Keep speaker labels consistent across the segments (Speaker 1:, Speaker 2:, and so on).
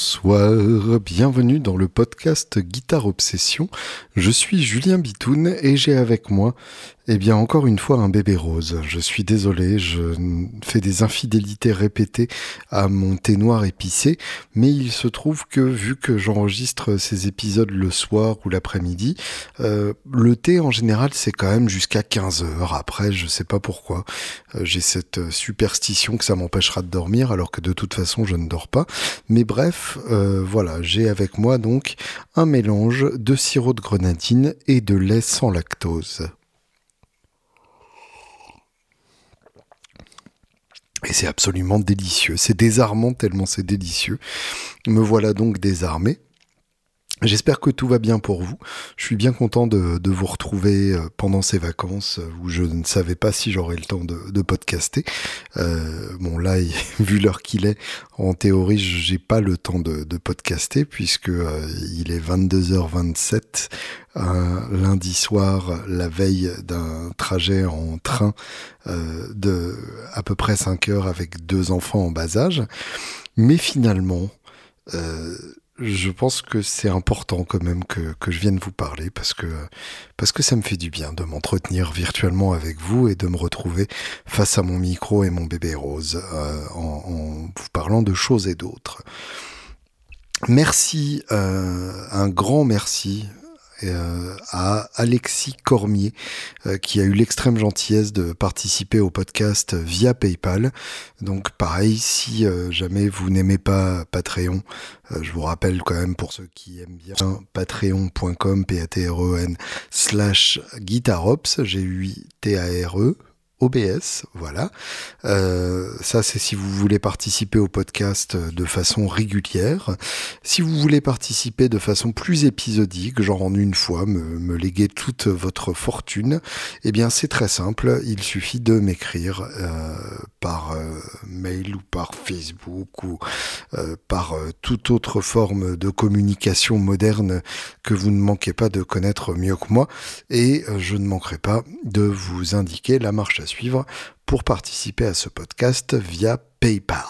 Speaker 1: Bonsoir, bienvenue dans le podcast Guitare Obsession. Je suis Julien Bitoun et j'ai avec moi eh bien, encore une fois, un bébé rose. Je suis désolé, je fais des infidélités répétées à mon thé noir épicé, mais il se trouve que, vu que j'enregistre ces épisodes le soir ou l'après-midi, euh, le thé, en général, c'est quand même jusqu'à 15 heures. Après, je sais pas pourquoi. Euh, j'ai cette superstition que ça m'empêchera de dormir, alors que de toute façon, je ne dors pas. Mais bref, euh, voilà, j'ai avec moi donc un mélange de sirop de grenadine et de lait sans lactose. Et c'est absolument délicieux. C'est désarmant tellement c'est délicieux. Me voilà donc désarmé. J'espère que tout va bien pour vous. Je suis bien content de, vous retrouver euh, pendant ces vacances euh, où je ne savais pas si j'aurais le temps de, podcaster. Euh, bon là, vu l'heure qu'il est, en théorie, j'ai pas le temps de, podcaster puisque il est 22h27 un lundi soir, la veille d'un trajet en train de à peu près 5 heures avec deux enfants en bas âge. Mais finalement, je pense que c'est important quand même que, je vienne vous parler parce que, ça me fait du bien de m'entretenir virtuellement avec vous et de me retrouver face à mon micro et mon bébé rose euh, en, en, vous parlant de choses et d'autres. Merci, euh, un grand merci euh, à Alexis Cormier, euh, qui a eu l'extrême gentillesse de participer au podcast via PayPal. Donc pareil, si euh, jamais vous n'aimez pas Patreon, je vous rappelle quand même pour ceux qui aiment bien patreon.com, p-a-t-r-e-n, slash guitarops, G-U-I-T-A-R-E, OBS, voilà. Euh, ça, c'est si vous voulez participer au podcast de façon régulière. Si vous voulez participer de façon plus épisodique, genre en une fois, me, léguer toute votre fortune, eh bien, c'est très simple. Il suffit de m'écrire euh, par euh, mail ou par Facebook ou par toute autre forme de communication moderne que vous ne manquez pas de connaître mieux que moi. Et je ne manquerai pas de vous indiquer la marche à suivre pour participer à ce podcast via PayPal.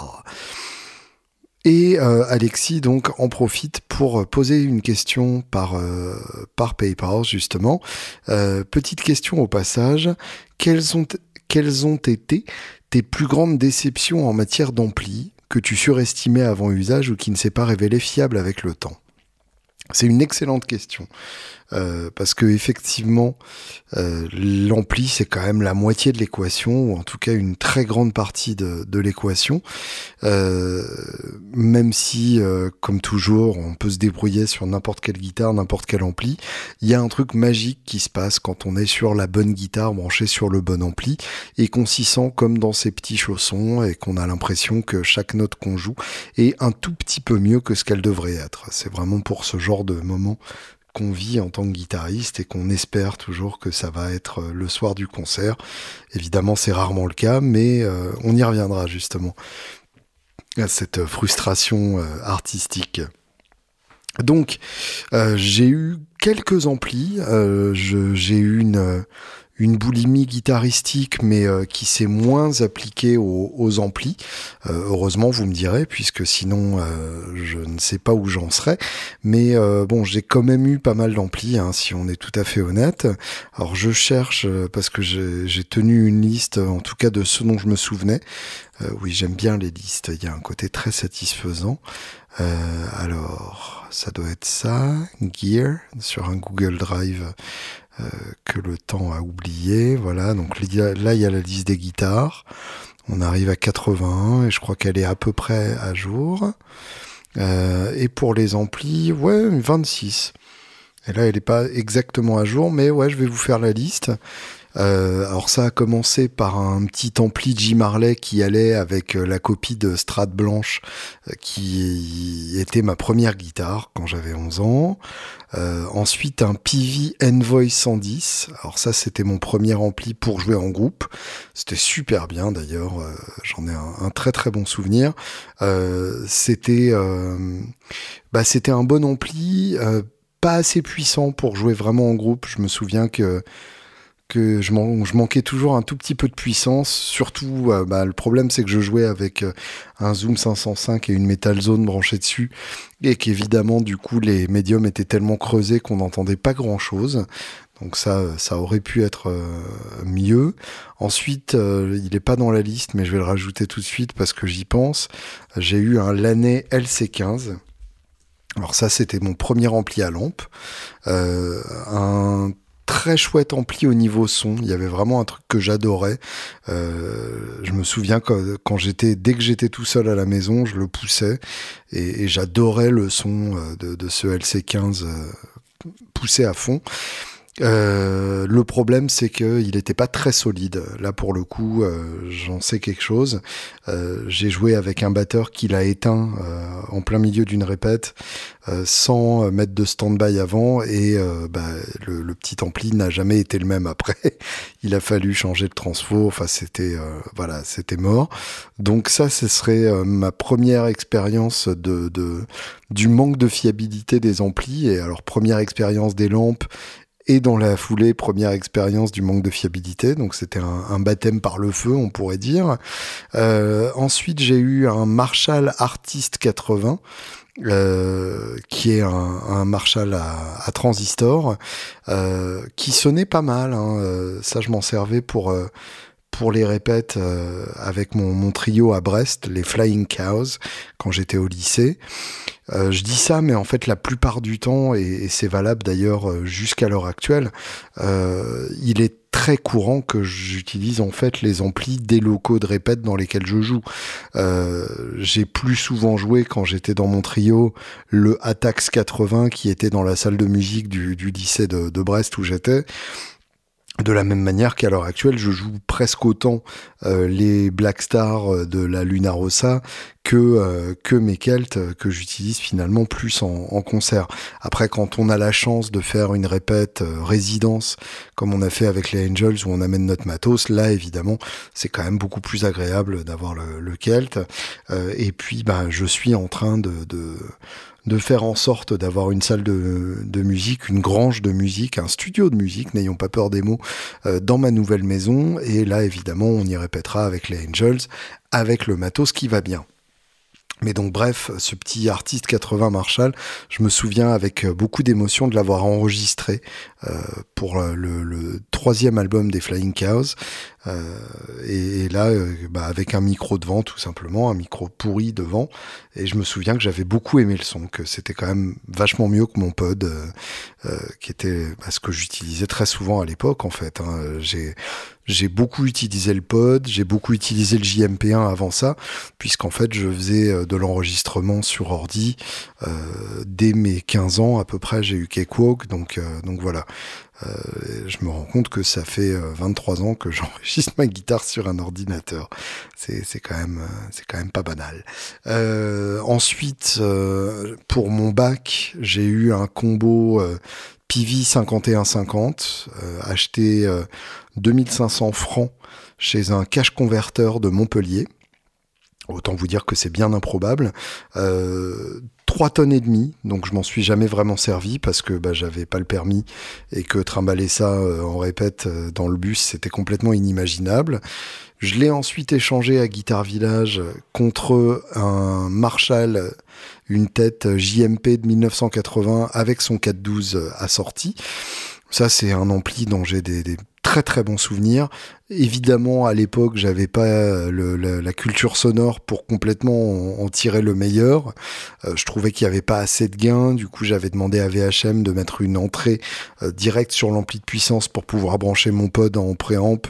Speaker 1: Et euh, Alexis donc en profite pour poser une question par, euh, par PayPal justement. Euh, petite question au passage, quelles ont, quelles ont été tes plus grandes déceptions en matière d'ampli que tu surestimais avant usage ou qui ne s'est pas révélé fiable avec le temps? C'est une excellente question. Euh, parce que effectivement, euh, l'ampli c'est quand même la moitié de l'équation, ou en tout cas une très grande partie de, de l'équation. Euh, même si, euh, comme toujours, on peut se débrouiller sur n'importe quelle guitare, n'importe quel ampli, il y a un truc magique qui se passe quand on est sur la bonne guitare branchée sur le bon ampli et qu'on s'y sent comme dans ses petits chaussons et qu'on a l'impression que chaque note qu'on joue est un tout petit peu mieux que ce qu'elle devrait être. C'est vraiment pour ce genre de moment qu'on vit en tant que guitariste et qu'on espère toujours que ça va être euh, le soir du concert. Évidemment, c'est rarement le cas, mais euh, on y reviendra justement à cette frustration euh, artistique. Donc, j'ai eu quelques amplis. j'ai eu une une boulimie guitaristique, mais euh, qui s'est moins appliquée aux, amplis. Euh, heureusement, vous me direz, puisque sinon, euh, je ne sais pas où j'en serais. Mais bon, j'ai quand même eu pas mal d'amplis, hein, si on est tout à fait honnête. Alors, je cherche, parce que j'ai tenu une liste, en tout cas de ce dont je me souvenais. oui, j'aime bien les listes, il y a un côté très satisfaisant. Alors, ça doit être ça, Gear, sur un Google Drive euh, que le temps a oublié. Voilà, donc là, il y a la liste des guitares. On arrive à 81 et je crois qu'elle est à peu près à jour. Euh, et pour les amplis, ouais, 26. Et là, elle n'est pas exactement à jour, mais ouais, je vais vous faire la liste. Euh, alors ça a commencé par un petit ampli J Marley qui allait avec euh, la copie de Strat Blanche euh, qui était ma première guitare quand j'avais 11 ans. ensuite un PV Envoy 110. Alors ça c'était mon premier ampli pour jouer en groupe. C'était super bien d'ailleurs. J'en ai un, très très bon souvenir. c'était bah, c'était un bon ampli, pas assez puissant pour jouer vraiment en groupe. Je me souviens que que je, manquais toujours un tout petit peu de puissance. Surtout, euh, bah, le problème, c'est que je jouais avec euh, un Zoom 505 et une Metal Zone branchée dessus, et qu'évidemment, du coup, les médiums étaient tellement creusés qu'on n'entendait pas grand-chose. Donc ça, ça aurait pu être euh, mieux. Ensuite, il n'est pas dans la liste, mais je vais le rajouter tout de suite parce que j'y pense. J'ai eu un Laney LC15. Alors ça, c'était mon premier ampli à lampe. un très chouette ampli au niveau son. Il y avait vraiment un truc que j'adorais. Euh, je me souviens que quand j'étais, dès que j'étais tout seul à la maison, je le poussais et, j'adorais le son euh, de, ce LC15 euh, poussé à fond. Euh, le problème, c'est qu'il n'était pas très solide. Là, pour le coup, euh, j'en sais quelque chose. Euh, j'ai joué avec un batteur qui l'a éteint en plein milieu d'une répète, sans mettre de stand-by avant, et bah, le, petit ampli n'a jamais été le même après. Il a fallu changer de transfo. Enfin, c'était voilà, c'était mort. Donc ça, ce serait ma première expérience de du manque de fiabilité des amplis. Et alors première expérience des lampes et dans la foulée, première expérience du manque de fiabilité. Donc c'était un, baptême par le feu, on pourrait dire. Euh, ensuite, j'ai eu un Marshall Artist 80. Euh, qui est un, Marshall à, transistor, euh, qui sonnait pas mal. Hein. ça, je m'en servais pour pour les répètes avec mon, mon, trio à Brest, les Flying Cows, quand j'étais au lycée. Euh, je dis ça, mais en fait, la plupart du temps, et, c'est valable d'ailleurs euh, jusqu'à l'heure actuelle, euh, il est très courant que j'utilise en fait les amplis des locaux de répète dans lesquels je joue. j'ai plus souvent joué quand j'étais dans mon trio le Atax 80 qui était dans la salle de musique du, lycée de, de Brest où j'étais de la même manière qu'à l'heure actuelle, je joue presque autant euh, les Black Stars euh, de la Luna Rossa que euh, que mes Celtes que j'utilise finalement plus en, concert. Après, quand on a la chance de faire une répète résidence comme on a fait avec les Angels où on amène notre matos, là évidemment c'est quand même beaucoup plus agréable d'avoir le, le Celt. et puis, ben, je suis en train de, de de faire en sorte d'avoir une salle de, musique, une grange de musique, un studio de musique, n'ayons pas peur des mots, euh, dans ma nouvelle maison. Et là, évidemment, on y répétera avec les Angels, avec le matos qui va bien. Mais donc bref, ce petit artiste 80 Marshall, je me souviens avec beaucoup d'émotion de l'avoir enregistré euh, pour le, troisième album des Flying Cows. Euh, et, là, euh, bah, avec un micro devant, tout simplement, un micro pourri devant. Et je me souviens que j'avais beaucoup aimé le son, que c'était quand même vachement mieux que mon pod, euh, qui était bah, ce que j'utilisais très souvent à l'époque, en fait. Hein. J'ai j'ai beaucoup utilisé le pod, j'ai beaucoup utilisé le JMP1 avant ça, puisqu'en fait je faisais de l'enregistrement sur ordi. dès mes 15 ans à peu près, j'ai eu Cakewalk, donc, donc voilà. Euh, je me rends compte que ça fait 23 euh, ans que j'enregistre ma guitare sur un ordinateur. C'est quand euh, c'est quand même pas banal. ensuite, pour mon bac, j'ai eu un combo PV 5150 acheté 2500 francs chez un cash converteur de Montpellier. Autant vous dire que c'est bien improbable. Euh, 3 tonnes et demie, donc je m'en suis jamais vraiment servi parce que bah, j'avais pas le permis et que trimballer ça euh, en répète euh, dans le bus c'était complètement inimaginable. Je l'ai ensuite échangé à Guitar Village contre un Marshall, une tête JMP de 1980 avec son 412 assorti. Ça, c'est un ampli dont j'ai des, des, très très bons souvenirs. Évidemment, à l'époque, j'avais pas euh, la, culture sonore pour complètement en, tirer le meilleur. Euh, je trouvais qu'il y avait pas assez de gains. Du coup, j'avais demandé à VHM de mettre une entrée euh, directe sur l'ampli de puissance pour pouvoir brancher mon pod en préamp.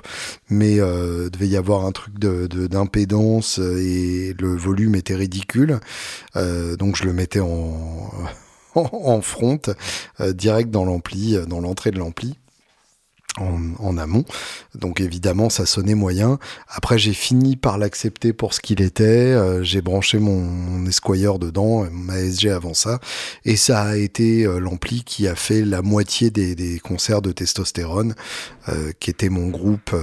Speaker 1: Mais il devait y avoir un truc de d'impédance et le volume était ridicule. donc, je le mettais en en front, direct dans l'ampli, dans l'entrée de l'ampli en, amont. Donc évidemment, ça sonnait moyen. Après, j'ai fini par l'accepter pour ce qu'il était. Euh, j'ai branché mon, mon, Esquire dedans, ma SG avant ça, et ça a été euh, l'ampli qui a fait la moitié des, concerts de testostérone, euh, qui était mon groupe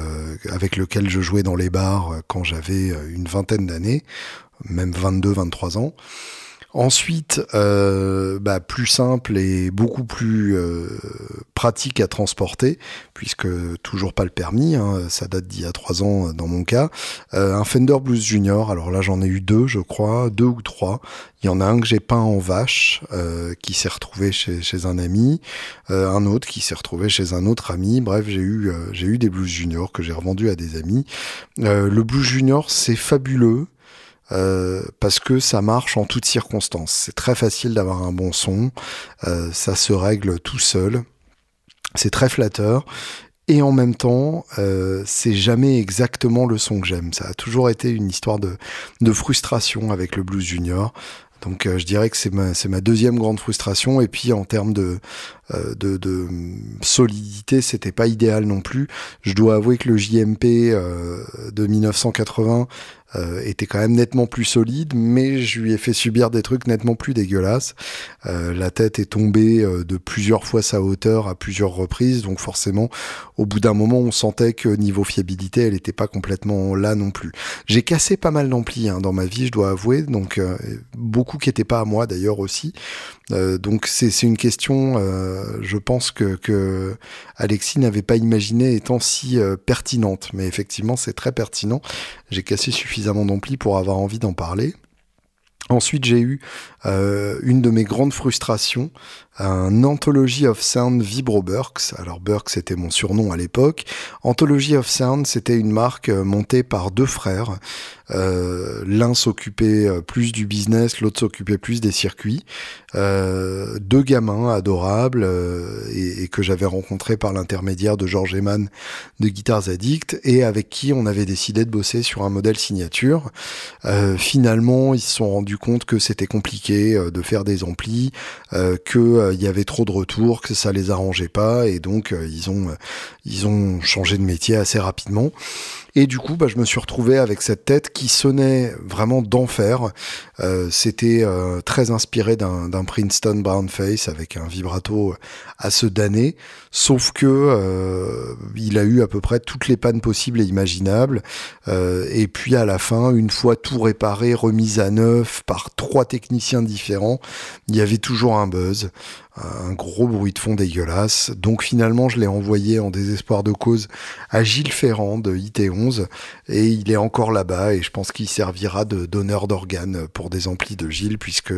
Speaker 1: avec lequel je jouais dans les bars quand j'avais une vingtaine d'années, même 22-23 ans. Ensuite, euh, bah, plus simple et beaucoup plus euh, pratique à transporter, puisque toujours pas le permis, hein, ça date d'il y a trois ans dans mon cas. Euh, un Fender Blues Junior, alors là j'en ai eu deux, je crois, deux ou trois. Il y en a un que j'ai peint en vache, qui s'est retrouvé chez, chez, un ami, un autre qui s'est retrouvé chez un autre ami. Bref, j'ai eu j'ai eu des Blues Junior que j'ai revendus à des amis. le Blues Junior, c'est fabuleux. Euh, parce que ça marche en toutes circonstances. C'est très facile d'avoir un bon son, euh, ça se règle tout seul, c'est très flatteur. Et en même temps, euh, c'est jamais exactement le son que j'aime. Ça a toujours été une histoire de, de frustration avec le blues junior. Donc je dirais que c'est ma, ma deuxième grande frustration. Et puis en termes de, de, de solidité, c'était pas idéal non plus. Je dois avouer que le JMP de 1980 euh, était quand même nettement plus solide, mais je lui ai fait subir des trucs nettement plus dégueulasses. Euh, la tête est tombée euh, de plusieurs fois sa hauteur à plusieurs reprises, donc forcément, au bout d'un moment, on sentait que niveau fiabilité, elle n'était pas complètement là non plus. J'ai cassé pas mal d'amplis hein, dans ma vie, je dois avouer, donc beaucoup qui n'étaient pas à moi d'ailleurs aussi. Donc c'est une question, je pense que, que Alexis n'avait pas imaginé étant si pertinente, mais effectivement c'est très pertinent. J'ai cassé suffisamment d'ampli pour avoir envie d'en parler. Ensuite, j'ai eu euh, une de mes grandes frustrations, un Anthology of Sound Vibro Burks. Alors Burks c'était mon surnom à l'époque. Anthology of Sound c'était une marque euh, montée par deux frères. Euh, L'un s'occupait euh, plus du business, l'autre s'occupait plus des circuits. Euh, deux gamins adorables euh, et, et, que j'avais rencontrés par l'intermédiaire de George Eman de Guitars Addict et avec qui on avait décidé de bosser sur un modèle signature. finalement, ils se sont rendus compte que c'était compliqué de faire des amplis, que il y avait trop de retours, que ça les arrangeait pas, et donc euh, ils ont euh, ils ont changé de métier assez rapidement. Et du coup, bah, je me suis retrouvé avec cette tête qui sonnait vraiment d'enfer. Euh, C'était euh, très inspiré d'un Princeton Brown Face avec un vibrato à se damner, sauf que euh, il a eu à peu près toutes les pannes possibles et imaginables. Euh, et puis à la fin, une fois tout réparé, remis à neuf par trois techniciens différents, il y avait toujours un buzz un gros bruit de fond dégueulasse. Donc finalement, je l'ai envoyé en désespoir de cause à Gilles Ferrand de IT11 et il est encore là-bas et je pense qu'il servira de donneur d'organes pour des amplis de Gilles puisque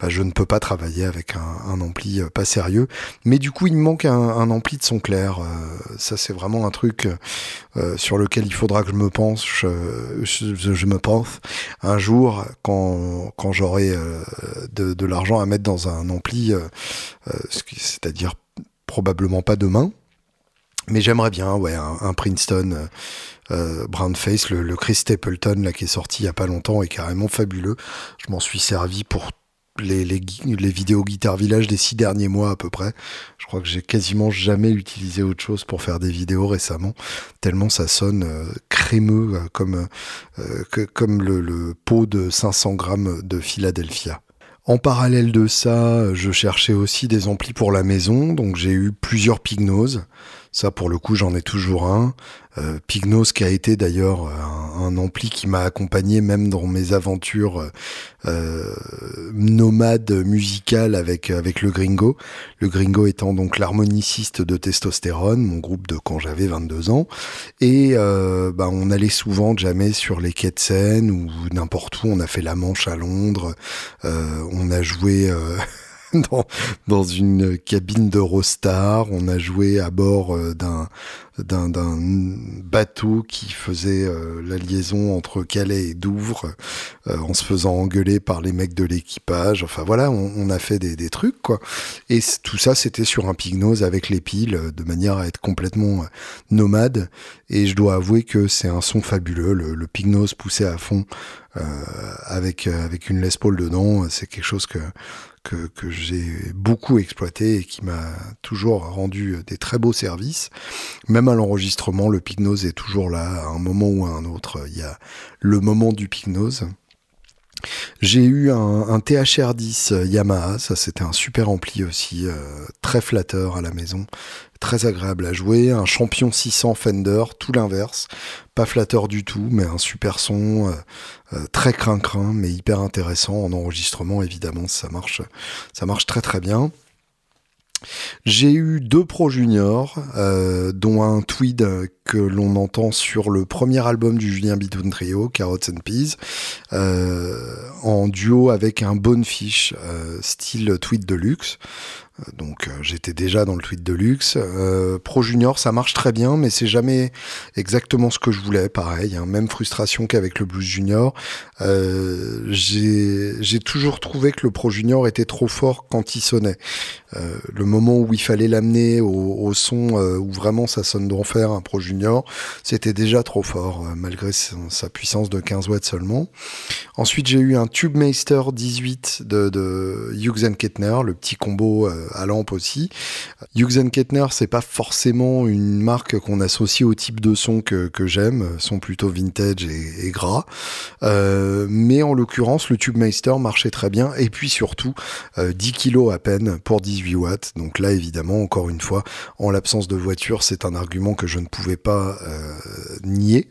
Speaker 1: bah, je ne peux pas travailler avec un, ampli euh, pas sérieux. Mais du coup, il me manque un, ampli de son clair. Euh, ça, c'est vraiment un truc euh, sur lequel il faudra que je me penche, je, me pense un jour quand, quand j'aurai de, de l'argent à mettre dans un ampli euh, c'est-à-dire probablement pas demain. Mais j'aimerais bien, ouais, un, Princeton euh, euh, Brownface, le, le, Chris Stapleton là qui est sorti il y a pas longtemps est carrément fabuleux. Je m'en suis servi pour les, vidéos Guitar Village des six derniers mois à peu près. Je crois que j'ai quasiment jamais utilisé autre chose pour faire des vidéos récemment, tellement ça sonne crémeux comme, comme le, le, pot de 500 grammes de Philadelphia. En parallèle de ça, je cherchais aussi des amplis pour la maison, donc j'ai eu plusieurs Pignos. Ça, pour le coup, j'en ai toujours un. Euh, Pignos qui a été d'ailleurs un, ampli qui m'a accompagné même dans mes aventures euh, nomades musicales avec avec le Gringo. Le Gringo étant donc l'harmoniciste de Testostérone, mon groupe de quand j'avais 22 ans. Et euh, bah, on allait souvent jamais sur les quais de Seine ou n'importe où. On a fait la Manche à Londres. Euh, on a joué dans, dans une cabine d'Eurostar. On a joué à bord euh, d'un d'un bateau qui faisait euh, la liaison entre Calais et Douvres euh, en se faisant engueuler par les mecs de l'équipage. Enfin voilà, on, on, a fait des, des, trucs quoi. Et tout ça, c'était sur un Pignose avec les piles, de manière à être complètement nomade. Et je dois avouer que c'est un son fabuleux. Le, le Pignose poussé à fond euh, avec avec une Les Paul dedans, c'est quelque chose que que, j'ai beaucoup exploité et qui m'a toujours rendu des très beaux services. Même à l'enregistrement, le Pignose est toujours là, à un moment ou à un autre. Il y a le moment du Pignose. J'ai eu un, un, THR10 Yamaha, ça c'était un super ampli aussi, très flatteur à la maison, très agréable à jouer, un champion 600 Fender, tout l'inverse, pas flatteur du tout, mais un super son, très crin-crin, mais hyper intéressant en enregistrement évidemment, ça marche, ça marche très très bien. J'ai eu deux Pro Junior, euh, dont un tweed que l'on entend sur le premier album du Julien Bitoun Trio, Carrots and Peas, euh, en duo avec un Bonefish, euh, style tweed de luxe. Donc euh, j'étais déjà dans le tweet de luxe. Euh, Pro Junior, ça marche très bien, mais c'est jamais exactement ce que je voulais. Pareil, hein, même frustration qu'avec le Blues Junior. Euh, j'ai toujours trouvé que le Pro Junior était trop fort quand il sonnait. Le moment où il fallait l'amener au, son où vraiment ça sonne d'enfer, un Pro Junior, c'était déjà trop fort, malgré sa, puissance de 15 watts seulement. Ensuite, j'ai eu un Tubemeister 18 de, de Hughes Kettner, le petit combo à lampe aussi. Hughes Kettner, c'est pas forcément une marque qu'on associe au type de son que, j'aime, sont plutôt vintage et, gras. Euh, mais en l'occurrence, le Tubemeister marchait très bien. Et puis surtout, 10 euh, kilos à peine pour 18 watts. Donc là, évidemment, encore une fois, en l'absence de voiture, c'est un argument que je ne pouvais pas euh, nier.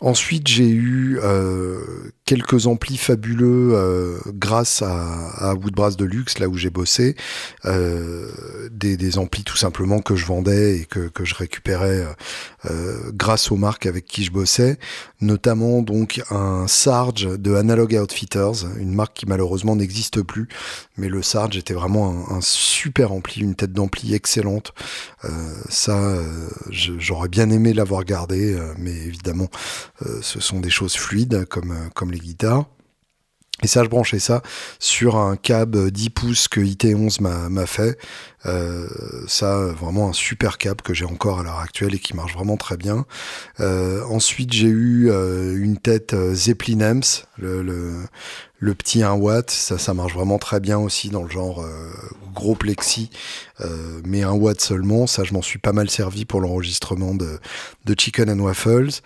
Speaker 1: Ensuite, j'ai eu quelques amplis fabuleux grâce à, à Woodbrass Deluxe, là où j'ai bossé. Euh, des, amplis tout simplement que je vendais et que, je récupérais euh, euh, grâce aux marques avec qui je bossais, notamment donc un Sarge de Analog Outfitters, une marque qui malheureusement n'existe plus, mais le Sarge était vraiment un, super ampli, une tête d'ampli excellente. ça, j'aurais bien aimé l'avoir gardé, mais évidemment, ce sont des choses fluides comme, comme les guitares. Et ça, je branchais ça sur un câble 10 pouces que IT11 m'a fait. Euh, ça, vraiment un super câble que j'ai encore à l'heure actuelle et qui marche vraiment très bien. Euh, ensuite, j'ai eu euh, une tête euh, Zeppelin Amps, le, le, le, petit 1 watt. Ça, ça marche vraiment très bien aussi dans le genre euh, gros plexi, mais 1 watt seulement. Ça, je m'en suis pas mal servi pour l'enregistrement de, de Chicken and Waffles.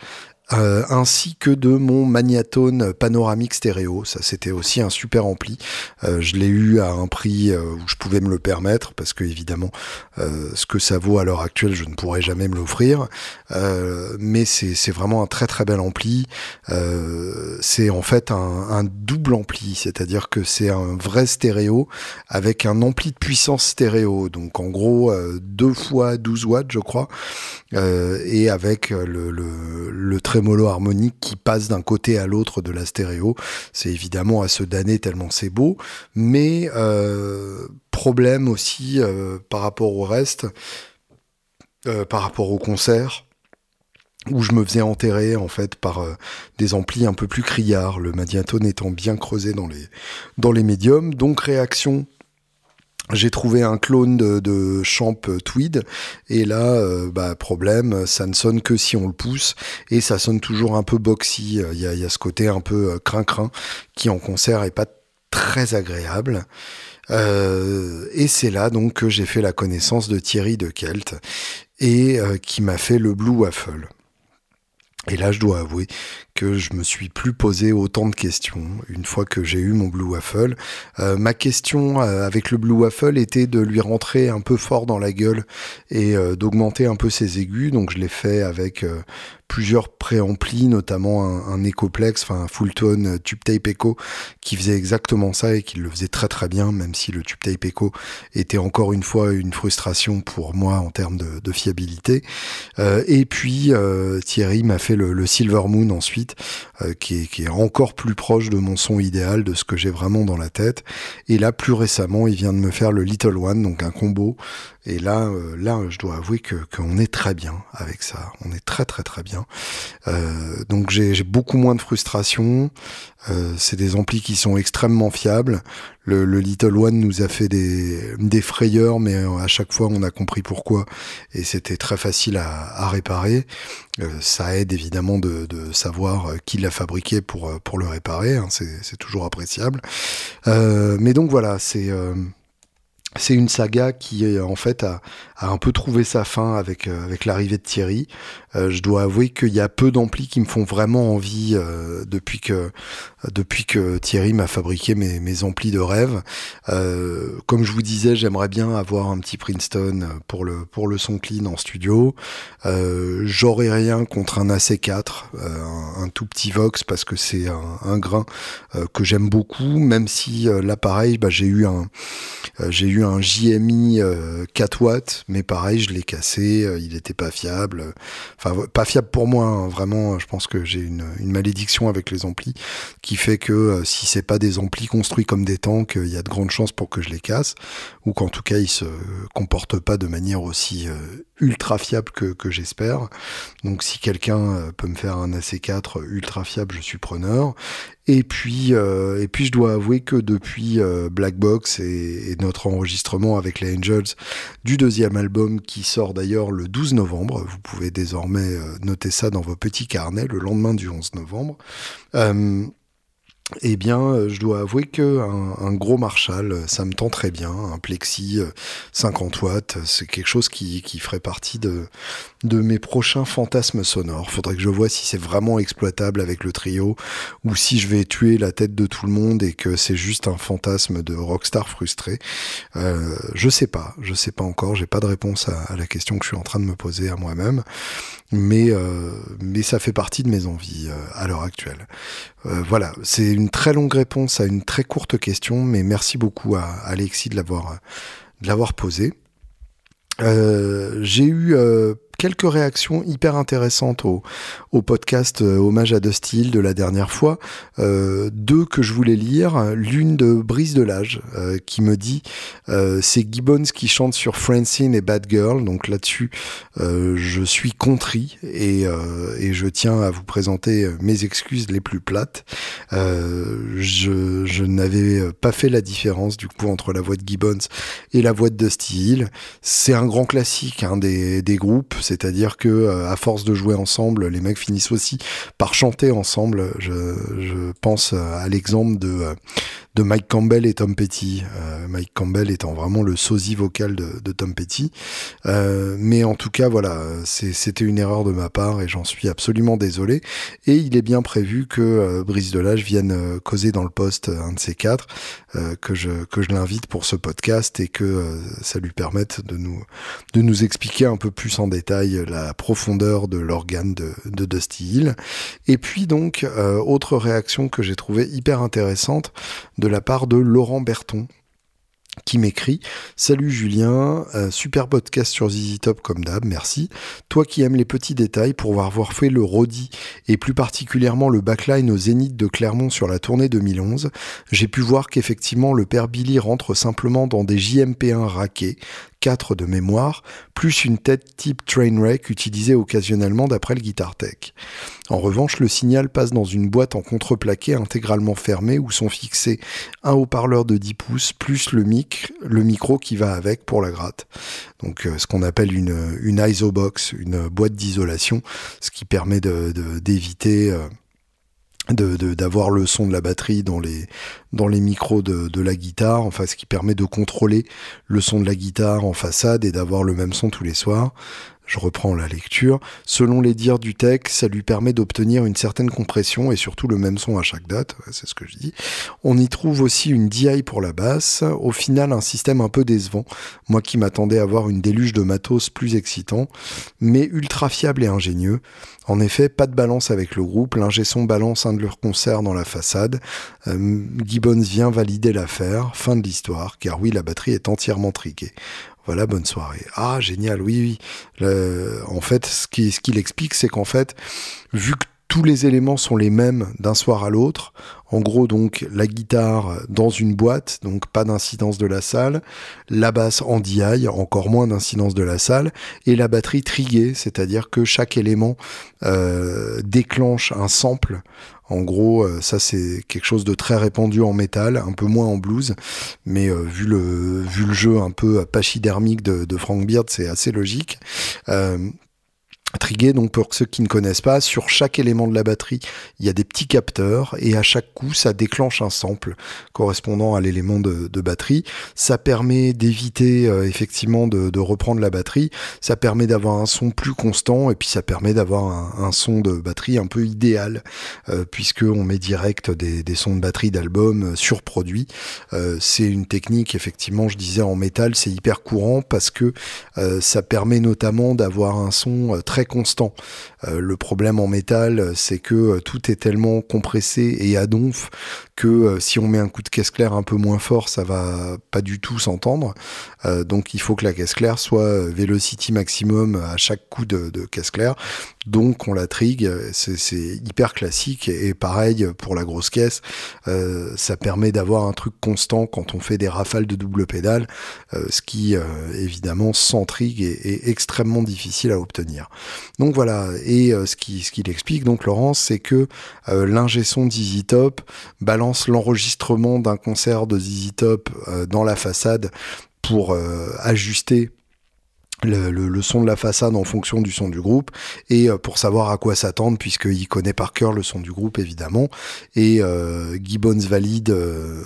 Speaker 1: Euh, ainsi que de mon Magnatone panoramique stéréo. Ça, c'était aussi un super ampli. Euh, je l'ai eu à un prix euh, où je pouvais me le permettre, parce que évidemment, ce que ça vaut à l'heure actuelle, je ne pourrais jamais me l'offrir. mais c'est vraiment un très très bel ampli. c'est en fait un, double ampli, c'est-à-dire que c'est un vrai stéréo avec un ampli de puissance stéréo. Donc en gros, deux fois 12 watts, je crois, et avec le, le, le trémolo harmonique qui passe d'un côté à l'autre de la stéréo. C'est évidemment à se damner tellement c'est beau, mais euh, problème aussi euh, par rapport au reste, euh, par rapport au concert où je me faisais enterrer en fait par des amplis un peu plus criards, le Madiatone étant bien creusé dans les dans les médiums. Donc réaction j'ai trouvé un clone de, Champ Tweed et là, euh, bah, problème, ça ne sonne que si on le pousse et ça sonne toujours un peu boxy. Il y a, y ce côté un peu euh, crin-crin qui en concert est pas très agréable. Euh, et c'est là donc que j'ai fait la connaissance de Thierry de Kelt et euh, qui m'a fait le Blue Waffle. Et là, je dois avouer que je me suis plus posé autant de questions une fois que j'ai eu mon Blue Waffle. Euh, ma question euh, avec le Blue Waffle était de lui rentrer un peu fort dans la gueule et euh, d'augmenter un peu ses aigus. Donc je l'ai fait avec plusieurs préamplis, notamment un, un Ecoplex, enfin un Fulltone Tube Tape Echo qui faisait exactement ça et qui le faisait très très bien, même si le Tube Tape Echo était encore une fois une frustration pour moi en termes de, de fiabilité. et puis Thierry m'a fait le, Silver Moon ensuite euh, qui, qui, est, encore plus proche de mon son idéal, de ce que j'ai vraiment dans la tête. Et là, plus récemment, il vient de me faire le Little One, donc un combo. Et là, euh, là, je dois avouer que qu'on est très bien avec ça. On est très très très bien. Euh, donc j'ai beaucoup moins de frustration. Euh, c'est des amplis qui sont extrêmement fiables. Le, le, Little One nous a fait des, des frayeurs, mais à chaque fois on a compris pourquoi. Et c'était très facile à, à réparer. Euh, ça aide évidemment de, de savoir qui l'a fabriqué pour, pour le réparer. Hein, c'est toujours appréciable. Euh, mais donc voilà, c'est c'est une saga qui en fait a, un peu trouvé sa fin avec euh, l'arrivée de Thierry. Euh, je dois avouer qu'il y a peu d'amplis qui me font vraiment envie euh, depuis que Thierry m'a fabriqué mes, mes amplis de rêve. comme je vous disais, j'aimerais bien avoir un petit Princeton pour le pour son clean en studio. J'aurais rien contre un AC4, un, tout petit Vox parce que c'est un, grain que j'aime beaucoup, même si l'appareil, bah, j'ai eu un un JMI 4 euh, watts, mais pareil, je l'ai cassé, euh, il n'était pas fiable. Enfin, pas fiable pour moi, hein, vraiment, je pense que j'ai une, malédiction avec les amplis qui fait que euh, si c'est pas des amplis construits comme des tanks, il y a de grandes chances pour que je les casse, ou qu'en tout cas ils se comportent pas de manière aussi ultra fiable que, que j'espère. Donc si quelqu'un peut me faire un AC4 ultra fiable, je suis preneur. Et puis, euh, et puis je dois avouer que depuis euh, Black Box et, notre enregistrement avec les Angels du deuxième album qui sort d'ailleurs le 12 novembre, vous pouvez désormais euh, noter ça dans vos petits carnets le lendemain du 11 novembre. Eh bien, euh, je dois avouer que un, gros Marshall, euh, ça me tend très bien. Un Plexi 50 euh, watts, c'est quelque chose qui, ferait partie de, mes prochains fantasmes sonores. Faudrait que je vois si c'est vraiment exploitable avec le trio ou si je vais tuer la tête de tout le monde et que c'est juste un fantasme de rockstar frustré. Je sais pas, je sais pas encore. J'ai pas de réponse à, la question que je suis en train de me poser à moi-même, mais ça fait partie de mes envies à l'heure actuelle. Euh, voilà, c'est une très longue réponse à une très courte question, mais merci beaucoup à Alexis de l'avoir de l'avoir posée. Euh, j'ai eu euh, quelques réactions hyper intéressantes au, podcast euh, Hommage à Dusty de la dernière fois. Euh, deux que je voulais lire. L'une de Brise de l'âge euh, qui me dit euh, c'est Gibbons qui chante sur Francine et Bad Girl. Donc là-dessus, je suis contrit et, je tiens à vous présenter mes excuses les plus plates. je, n'avais pas fait la différence du coup entre la voix de Gibbons et la voix de Dusty Hill. C'est un grand classique hein, des groupes c'est-à-dire que euh, à force de jouer ensemble, les mecs finissent aussi par chanter ensemble. Je, je pense à l'exemple de euh, de Mike Campbell et Tom Petty. Euh, Mike Campbell étant vraiment le sosie vocal de, de Tom Petty. Euh, mais en tout cas, voilà, c'était une erreur de ma part et j'en suis absolument désolé. Et il est bien prévu que euh, Brice Delage vienne euh, causer dans le poste un de ces quatre, euh, que je, que je l'invite pour ce podcast et que ça lui permette de nous, de nous expliquer un peu plus en détail la profondeur de l'organe de, de Dusty Hill. Et puis donc, autre réaction que j'ai trouvé hyper intéressante, la part de Laurent Berton qui m'écrit Salut Julien, euh, super podcast sur ZZ Top comme d'hab, merci. Toi qui aimes les petits détails pour avoir fait le Rodi et plus particulièrement le backline au Zénith de Clermont sur la tournée 2011, j'ai pu voir qu'effectivement le père Billy rentre simplement dans des JMP1 raqués, de mémoire, plus une tête type Trainwreck utilisée occasionnellement d'après le Guitar Tech. En revanche, le signal passe dans une boîte en contreplaqué intégralement fermée où sont fixés un haut-parleur de 10 pouces plus le, mic, le micro qui va avec pour la gratte. Donc euh, ce qu'on appelle une, une ISO box, une boîte d'isolation, ce qui permet d'éviter... De, euh, de d'avoir le son de la batterie dans les dans les micros de, de la guitare, enfin ce qui permet de contrôler le son de la guitare en façade et d'avoir le même son tous les soirs. Je reprends la lecture. Selon les dires du tech, ça lui permet d'obtenir une certaine compression et surtout le même son à chaque date, c'est ce que je dis. On y trouve aussi une DI pour la basse. Au final, un système un peu décevant. Moi qui m'attendais à avoir une déluge de matos plus excitant, mais ultra fiable et ingénieux. En effet, pas de balance avec le groupe. L'ingé son balance un de leurs concerts dans la façade. Euh, Gibbons vient valider l'affaire. Fin de l'histoire, car oui, la batterie est entièrement triquée. Voilà, bonne soirée. Ah, génial, oui, oui. en fait, ce qu'il ce qu'il explique, c'est qu'en fait, vu que tous les éléments sont les mêmes d'un soir à l'autre. En gros, donc, la guitare dans une boîte, donc pas d'incidence de la salle, la basse en DI, encore moins d'incidence de la salle, et la batterie triguée, c'est-à-dire que chaque élément euh, déclenche un sample en gros, euh, ça c'est quelque chose de très répandu en métal, un peu moins en blues, mais euh, vu le vu le jeu un peu pachydermique de, Frank Beard, c'est assez logique. Euh, Donc pour ceux qui ne connaissent pas, sur chaque élément de la batterie, il y a des petits capteurs et à chaque coup, ça déclenche un sample correspondant à l'élément de, batterie. Ça permet d'éviter euh, effectivement de, reprendre la batterie. Ça permet d'avoir un son plus constant et puis ça permet d'avoir un, son de batterie un peu idéal euh, puisque on met direct des, sons de batterie d'album euh, surproduits. c'est une technique effectivement, je disais en métal, c'est hyper courant parce que ça permet notamment d'avoir un son très constant. Euh, le problème en métal, c'est que euh, tout est tellement compressé et à donf que euh, si on met un coup de caisse claire un peu moins fort, ça va pas du tout s'entendre. donc il faut que la caisse claire soit velocity maximum à chaque coup de, caisse claire. Donc on la trigue, c'est hyper classique et, pareil pour la grosse caisse, ça permet d'avoir un truc constant quand on fait des rafales de double pédale, ce qui évidemment sans trigue est, extrêmement difficile à obtenir. Donc voilà, et euh, ce qu'il ce qu'il explique, donc Laurence, c'est que euh, l'ingé son d'Easy Top l'enregistrement d'un concert de ZZ Top euh, dans la façade pour ajuster le, son de la façade en fonction du son du groupe et euh, pour savoir à quoi s'attendre puisqu'il connaît par cœur le son du groupe évidemment. Et euh, Gibbons valide euh,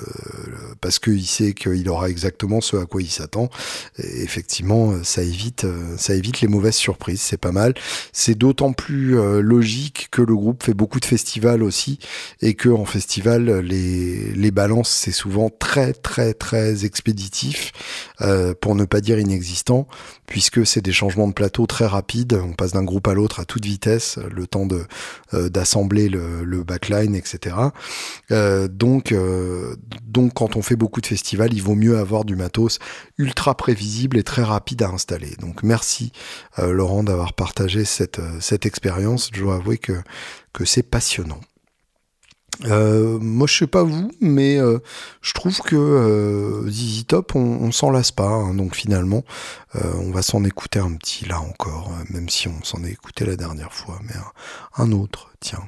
Speaker 1: parce qu'il sait qu'il aura exactement ce à quoi il s'attend. Effectivement ça évite ça évite les mauvaises surprises c'est pas mal. C'est d'autant plus logique que le groupe fait beaucoup de festivals aussi et que en festival les, les balances c'est souvent très très très expéditif pour ne pas dire inexistant puisque c'est des changements de plateau très rapides. On passe d'un groupe à l'autre à toute vitesse, le temps euh, d'assembler le, backline, etc. Euh, donc, euh, donc, quand on fait beaucoup de festivals, il vaut mieux avoir du matos ultra prévisible et très rapide à installer. Donc, merci Laurent d'avoir partagé cette expérience. Je dois avouer que c'est passionnant. Euh, moi, je sais pas vous, mais euh, je trouve que euh, on, s'en lasse pas. Hein, donc finalement, euh, on va s'en écouter un petit là encore, même si on s'en est écouté la dernière fois, mais un autre, tiens.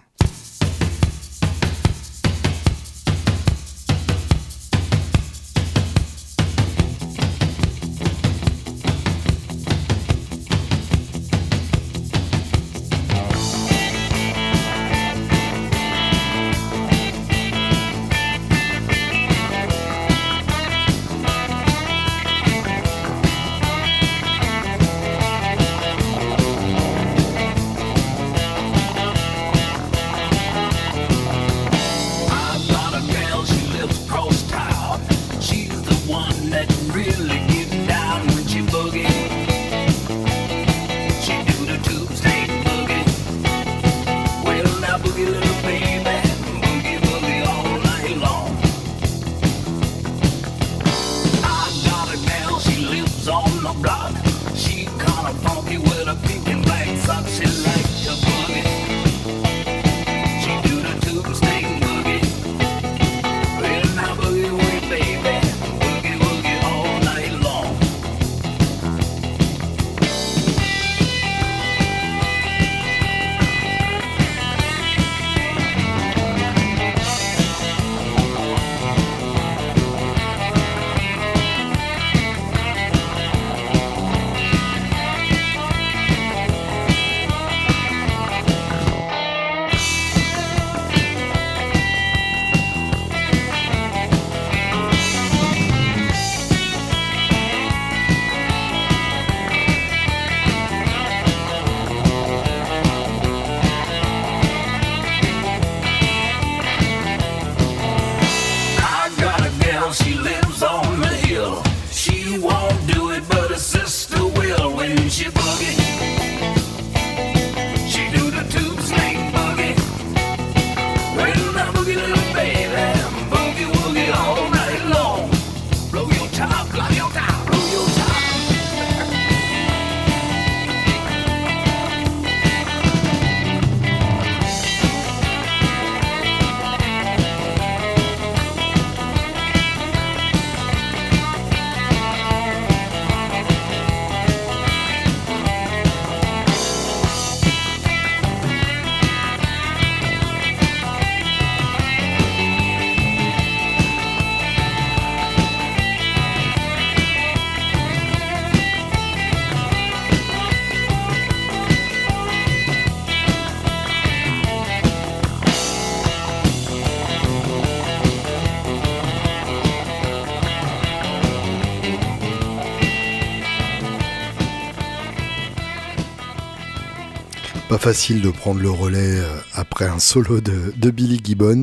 Speaker 1: Facile de prendre le relais euh, après un solo de, de Billy Gibbons.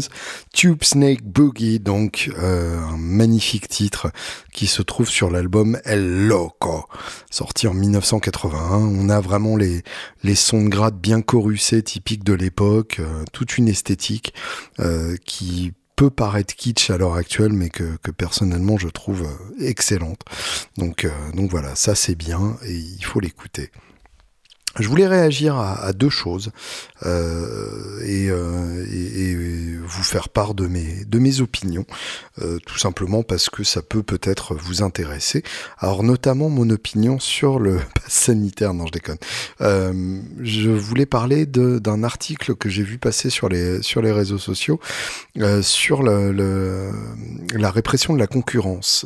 Speaker 1: Tube Snake Boogie, donc euh, un magnifique titre qui se trouve sur l'album El Loco, sorti en 1981. On a vraiment les, les sons de grade bien corussés, typiques de l'époque, euh, toute une esthétique qui peut paraître kitsch à l'heure actuelle, mais que, que, personnellement je trouve excellente. Donc, donc voilà, ça c'est bien et il faut l'écouter. Je voulais réagir à, deux choses euh, euh, et, vous faire part de mes, de mes opinions, euh, tout simplement parce que ça peut peut-être vous intéresser. Alors notamment mon opinion sur le pass sanitaire, non je déconne. je voulais parler d'un article que j'ai vu passer sur les, sur les réseaux sociaux sur le, la répression de la concurrence.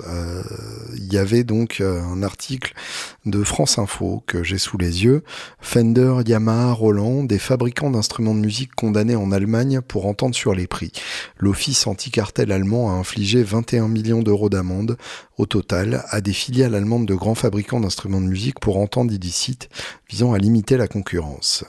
Speaker 1: Il y avait donc un article de France Info que j'ai sous les yeux Fender, Yamaha, Roland, des fabricants d'instruments de musique condamnés en Allemagne pour entente sur les prix. L'office anti-cartel allemand a infligé 21 millions d'euros d'amende au total à des filiales allemandes de grands fabricants d'instruments de musique pour entente illicite visant à limiter la concurrence.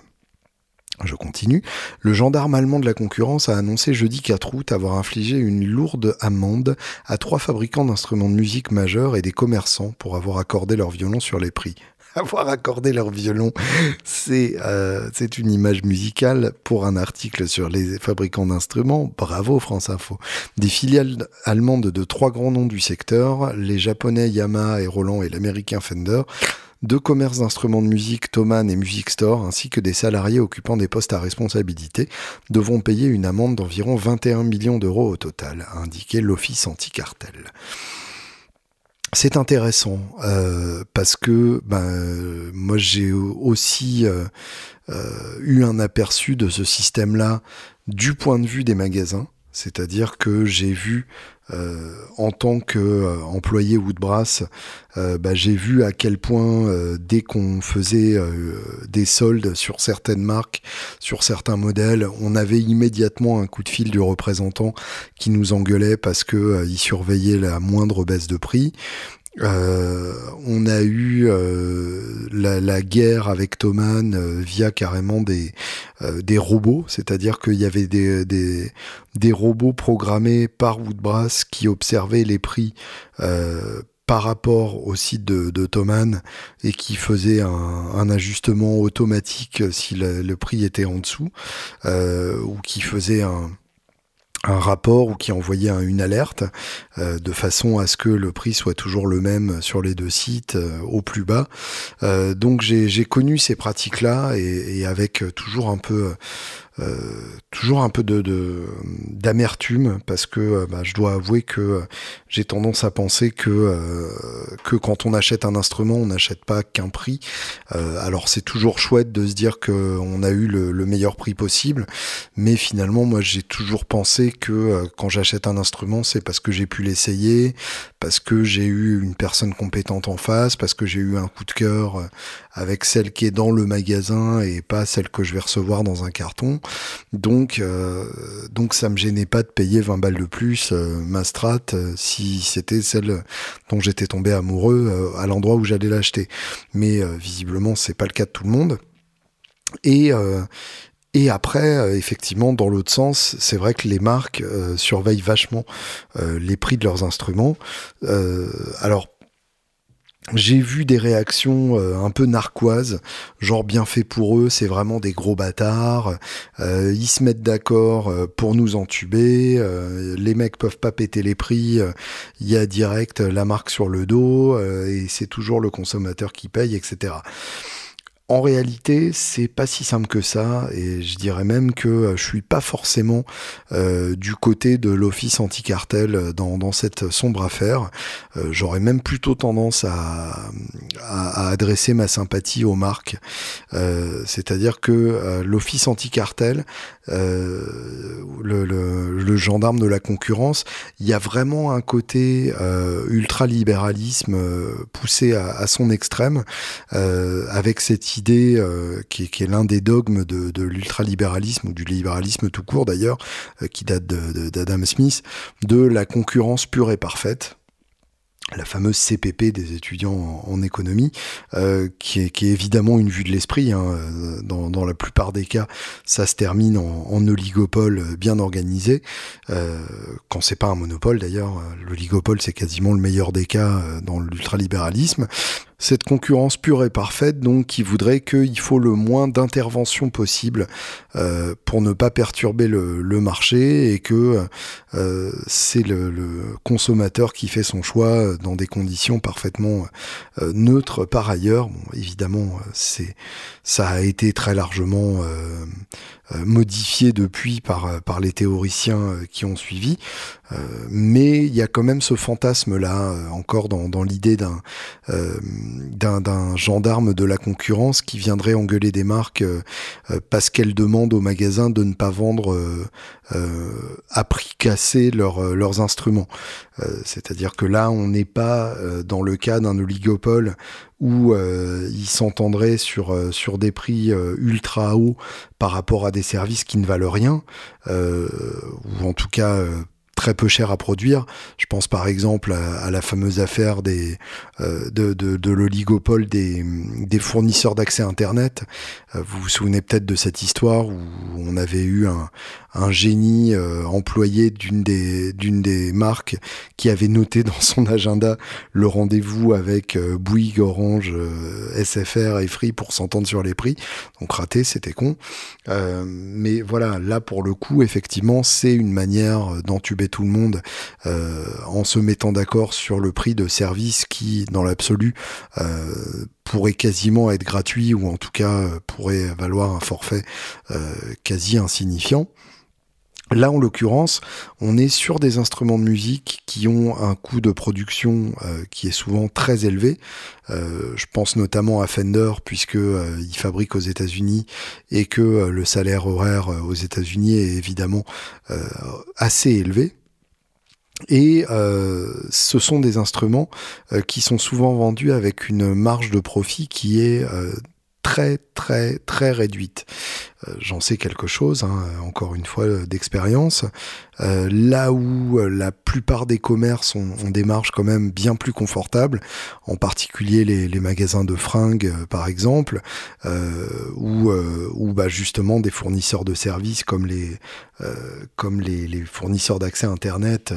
Speaker 1: Je continue. Le gendarme allemand de la concurrence a annoncé jeudi 4 août avoir infligé une lourde amende à trois fabricants d'instruments de musique majeurs et des commerçants pour avoir accordé leur violon sur les prix. avoir accordé leur violon, c'est euh, c'est une image musicale pour un article sur les fabricants d'instruments. Bravo France Info. Des filiales allemandes de trois grands noms du secteur, les japonais Yamaha et Roland et l'américain Fender, deux commerces d'instruments de musique, Thomann et Music Store, ainsi que des salariés occupant des postes à responsabilité, devront payer une amende d'environ 21 millions d'euros au total, a indiqué l'Office anti-cartel. C'est intéressant euh, parce que ben, moi j'ai aussi euh, euh, eu un aperçu de ce système-là du point de vue des magasins, c'est-à-dire que j'ai vu en tant qu'employé Woodbrass, euh, bah, j'ai vu à quel point euh, dès qu'on faisait des soldes sur certaines marques, sur certains modèles, on avait immédiatement un coup de fil du représentant qui nous engueulait parce que il surveillait la moindre baisse de prix. Euh, on a eu euh, la, guerre avec Thomann euh, via carrément des, des robots, c'est-à-dire qu'il y avait des, des, robots programmés par Woodbrass qui observaient les prix par rapport au site de, de Thomann et qui faisaient un, ajustement automatique si le, prix était en dessous ou qui faisait un un rapport ou qui envoyait une alerte euh, de façon à ce que le prix soit toujours le même sur les deux sites euh, au plus bas. Euh, donc j'ai connu ces pratiques-là et, et, avec toujours un peu toujours un peu de d'amertume parce que euh, bah, je dois avouer que euh, j'ai tendance à penser que que quand on achète un instrument, on n'achète pas qu'un prix. alors c'est toujours chouette de se dire que on a eu le, le meilleur prix possible, mais finalement moi j'ai toujours pensé que quand j'achète un instrument, c'est parce que j'ai pu l'essayer, parce que j'ai eu une personne compétente en face, parce que j'ai eu un coup de cœur avec celle qui est dans le magasin et pas celle que je vais recevoir dans un carton. Donc, euh, donc ça me gênait pas de payer 20 balles de plus euh, ma strat euh, si c'était celle dont j'étais tombé amoureux à l'endroit où j'allais l'acheter. Mais visiblement, c'est pas le cas de tout le monde. Et et après, effectivement, dans l'autre sens, c'est vrai que les marques surveillent vachement les prix de leurs instruments. alors j'ai vu des réactions euh, un peu narquoises, genre bien fait pour eux, c'est vraiment des gros bâtards, euh, ils se mettent d'accord euh, pour nous entuber, les mecs peuvent pas péter les prix, il y a direct la marque sur le dos, et c'est toujours le consommateur qui paye, etc. En réalité, c'est pas si simple que ça, et je dirais même que euh, je suis pas forcément euh, du côté de l'office anti-cartel euh, dans, cette sombre affaire. J'aurais même plutôt tendance à, adresser ma sympathie aux marques. C'est-à-dire que l'office anti-cartel, le, gendarme de la concurrence, il y a vraiment un côté ultra-libéralisme poussé à, à, son extrême, avec cette idée euh, qui, est l'un des dogmes de, l'ultralibéralisme ou du libéralisme tout court d'ailleurs, euh, qui date d'Adam Smith, de la concurrence pure et parfaite. la fameuse CPP des étudiants en, économie, euh, qui, est, évidemment une vue de l'esprit. Hein. Dans, la plupart des cas, ça se termine en, oligopole bien organisé. Quand c'est pas un monopole d'ailleurs, l'oligopole c'est quasiment le meilleur des cas dans l'ultralibéralisme cette concurrence pure et parfaite, donc qui voudrait qu'il faut le moins d'intervention possible euh, pour ne pas perturber le, marché et que euh, c'est le, consommateur qui fait son choix dans des conditions parfaitement euh, neutres par ailleurs. Bon, évidemment, c'est ça a été très largement modifié depuis par, par les théoriciens qui ont suivi. Euh, mais il y a quand même ce fantasme-là, euh, encore dans, dans l'idée euh, d'un, d'un, gendarme de la concurrence qui viendrait engueuler des marques parce qu'elles demandent aux magasins de ne pas vendre à prix cassé leurs instruments. C'est-à-dire que là, on n'est pas dans le cas d'un oligopole où ils s'entendraient sur, sur des prix ultra hauts par rapport à des services qui ne valent rien, ou en tout cas très peu cher à produire. Je pense par exemple à, la fameuse affaire euh, de, de, de l'oligopole des, fournisseurs d'accès Internet. Euh, vous vous souvenez peut-être de cette histoire où on avait eu un, un génie euh, employé d'une des, d'une des marques qui avait noté dans son agenda le rendez-vous avec Bouygues, Orange, SFR et Free pour s'entendre sur les prix. Donc raté, c'était con. mais voilà, là pour le coup, effectivement, c'est une manière d'entuber tout le monde euh, en se mettant d'accord sur le prix de service qui, dans l'absolu, euh, pourrait quasiment être gratuit ou en tout cas euh, pourrait valoir un forfait quasi insignifiant. Là, en l'occurrence, on est sur des instruments de musique qui ont un coût de production qui est souvent très élevé. je pense notamment à Fender puisque il fabrique aux États-Unis et que le salaire horaire aux États-Unis est évidemment assez élevé. Et euh, ce sont des instruments euh, qui sont souvent vendus avec une marge de profit qui est euh, très très très réduite. Euh, j'en sais quelque chose, hein, encore une fois d'expérience. Euh, là où euh, la plupart des commerces ont, des marges quand même bien plus confortables, en particulier les, magasins de fringues par exemple, ou, ou bah, justement des fournisseurs de services comme les, comme les, fournisseurs d'accès Internet,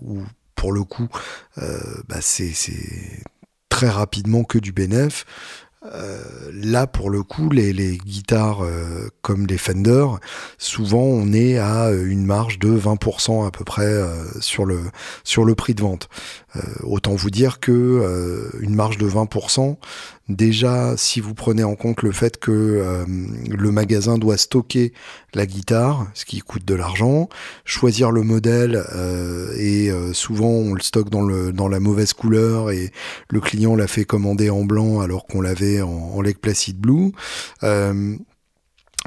Speaker 1: où pour le coup bah, c'est très rapidement que du bénéf. Euh, là, pour le coup, les, guitares euh, comme les Fender, souvent on est à euh, une marge de 20% à peu près sur le sur le prix de vente. autant vous dire que une marge de 20%, Déjà, si vous prenez en compte le fait que euh, le magasin doit stocker la guitare, ce qui coûte de l'argent, choisir le modèle euh, et euh, souvent on le stocke dans, le, dans la mauvaise couleur et le client l'a fait commander en blanc alors qu'on l'avait en, en Lake Placid Blue.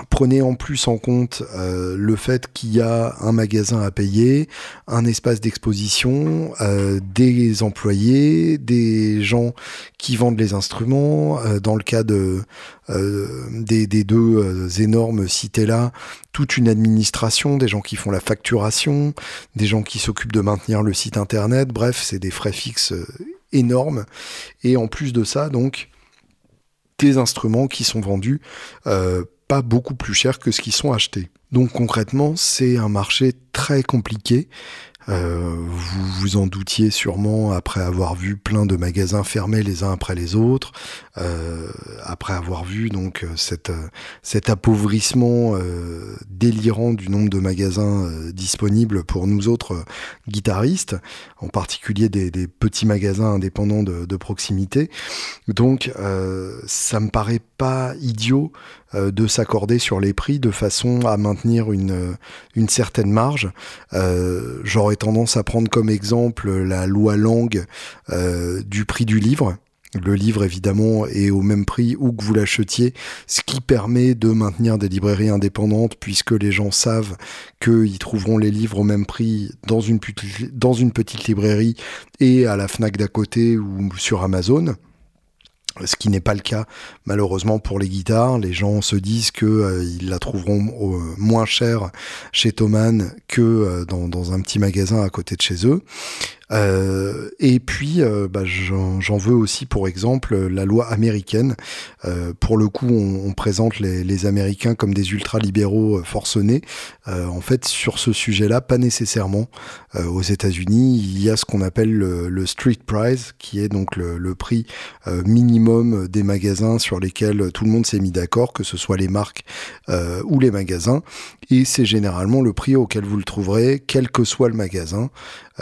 Speaker 1: Prenez en plus en compte euh, le fait qu'il y a un magasin à payer, un espace d'exposition, euh, des employés, des gens qui vendent les instruments. Euh, dans le cas de, des, des, deux énormes cités-là, toute une administration, des gens qui font la facturation, des gens qui s'occupent de maintenir le site internet. Bref, c'est des frais fixes énormes. Et en plus de ça, donc, des instruments qui sont vendus pas beaucoup plus cher que ce qu'ils sont achetés. Donc concrètement, c'est un marché très compliqué euh, vous vous en doutiez sûrement après avoir vu plein de magasins fermés les uns après les autres, euh, après avoir vu donc euh, cet appauvrissement délirant du nombre de magasins disponibles pour nous autres guitaristes, en particulier des, petits magasins indépendants de proximité. Donc ça me paraît pas idiot de s'accorder sur les prix de façon à maintenir une, une certaine marge. J'aurais tendance à prendre comme exemple la loi Langue euh, du prix du livre. Le livre, évidemment, est au même prix où que vous l'achetiez, ce qui permet de maintenir des librairies indépendantes puisque les gens savent qu'ils trouveront les livres au même prix dans une petite librairie et à la FNAC d'à côté ou sur Amazon ce qui n'est pas le cas malheureusement pour les guitares. Les gens se disent que euh, ils la trouveront euh, moins chère chez Thomann que euh, dans, dans, un petit magasin à côté de chez eux. Euh, et puis, euh, bah, j'en veux aussi pour exemple la loi américaine. Euh, pour le coup, on, présente les, Américains comme des ultralibéraux forcenés. en fait, sur ce sujet-là, pas nécessairement. aux États-Unis, il y a ce qu'on appelle le, le, street price, qui est donc le, le prix minimum des magasins sur lesquels tout le monde s'est mis d'accord, que ce soit les marques ou les magasins. Et c'est généralement le prix auquel vous le trouverez, quel que soit le magasin.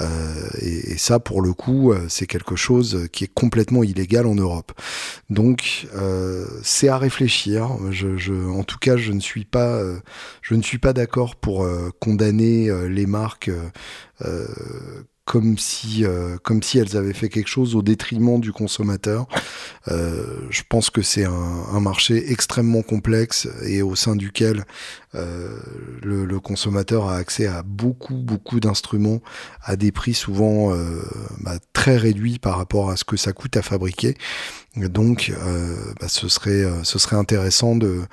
Speaker 1: Euh, et, et, ça, pour le coup, euh, c'est quelque chose qui est complètement illégal en Europe. Donc, euh, c'est à réfléchir. Je, je, en tout cas, je ne suis pas, je ne suis pas d'accord pour condamner les marques comme si, euh, comme si elles avaient fait quelque chose au détriment du consommateur. Euh, je pense que c'est un, marché extrêmement complexe et au sein duquel euh, le, consommateur a accès à beaucoup, beaucoup d'instruments à des prix souvent bah, très réduits par rapport à ce que ça coûte à fabriquer. Donc, euh, bah, ce, serait, euh, ce serait intéressant de,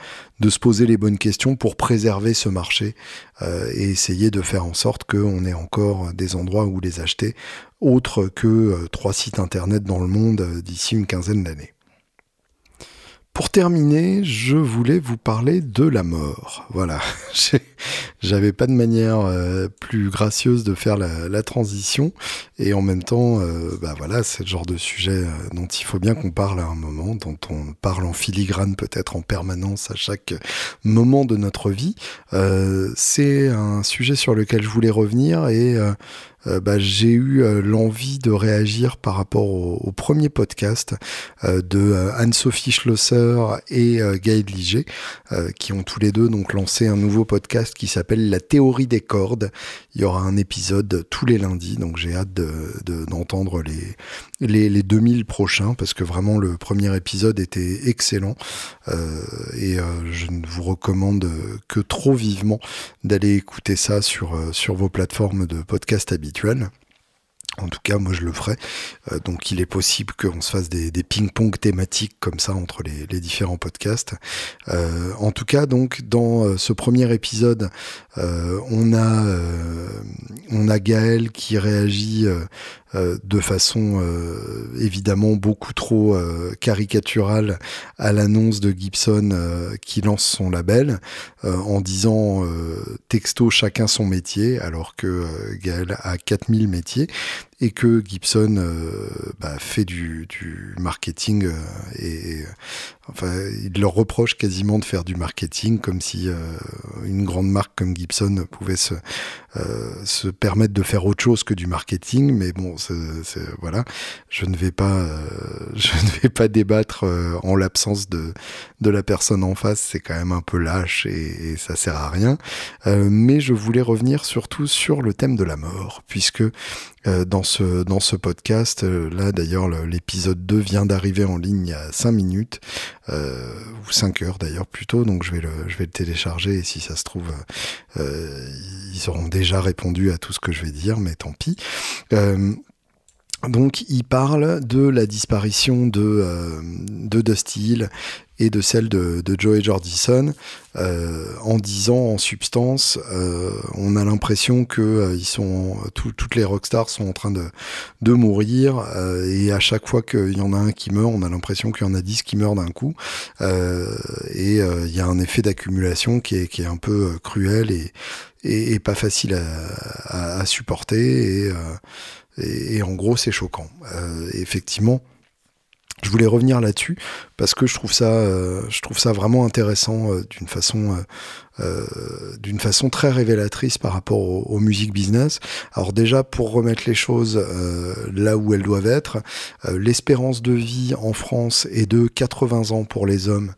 Speaker 1: se poser les bonnes questions pour préserver ce marché euh, et essayer de faire en sorte qu'on ait encore des endroits où les acheter, autres que trois sites internet dans le monde d'ici une quinzaine d'années. Pour terminer, je voulais vous parler de la mort. Voilà, j'avais pas de manière euh, plus gracieuse de faire la, la, transition, et en même temps, euh, bah voilà, c'est le genre de sujet euh, dont il faut bien qu'on parle à un moment, dont on parle en filigrane peut-être en permanence à chaque moment de notre vie. Euh, c'est un sujet sur lequel je voulais revenir et euh, bah, j'ai eu euh, l'envie de réagir par rapport au, premier podcast euh, de Anne-Sophie Schlosser et Gaël Liger, qui ont tous les deux donc lancé un nouveau podcast qui s'appelle La théorie des cordes. Il y aura un épisode tous les lundis, donc j'ai hâte d'entendre de, les, les, les 2000 prochains, parce que vraiment le premier épisode était excellent, euh, et euh, je ne vous recommande que trop vivement d'aller écouter ça sur, sur vos plateformes de podcast habituelles. En tout cas, moi je le ferai. Euh, donc il est possible qu'on se fasse des, des ping-pong thématiques comme ça entre les, les différents podcasts. Euh, en tout cas, donc dans euh, ce premier épisode, euh, on a euh, on a Gaël qui réagit euh, de façon évidemment beaucoup trop caricaturale à l'annonce de Gibson qui lance son label en disant texto chacun son métier alors que Gaël a 4000 métiers et que Gibson euh, bah, fait du, du marketing euh, et, enfin il leur reproche quasiment de faire du marketing comme si euh, une grande marque comme Gibson pouvait se euh, se permettre de faire autre chose que du marketing. Mais bon c'est, voilà. Je ne vais pas euh, je ne vais pas débattre euh, en l'absence de de la personne en face. C'est quand même un peu lâche et, et ça sert à rien. Mais je voulais revenir surtout sur le thème de la mort puisque dans ce, dans ce podcast. Là, d'ailleurs, l'épisode 2 vient d'arriver en ligne il y a 5 minutes, euh, ou 5 heures d'ailleurs plutôt, donc je vais, le, je vais le télécharger et si ça se trouve, euh, ils auront déjà répondu à tout ce que je vais dire, mais tant pis. Euh, donc, il parle de la disparition de, euh, de Dusty Hill et de celle de, de Joey Jordison, euh, en disant en substance, euh, on a l'impression que euh, ils sont tout, toutes les rockstars sont en train de, mourir euh, et à chaque fois qu'il y en a un qui meurt, on a l'impression qu'il y en a dix qui meurent d'un coup euh, et il y a un effet d'accumulation qui est, un peu cruel et, pas facile à, supporter et, en gros c'est choquant. effectivement. Je voulais revenir là-dessus parce que je trouve ça, euh, vraiment intéressant euh, d'une façon euh, euh, d'une façon très révélatrice par rapport aux, aux, musiques business. Alors déjà, pour remettre les choses euh, là où elles doivent être, euh, l'espérance de vie en France est de 80 ans pour les hommes,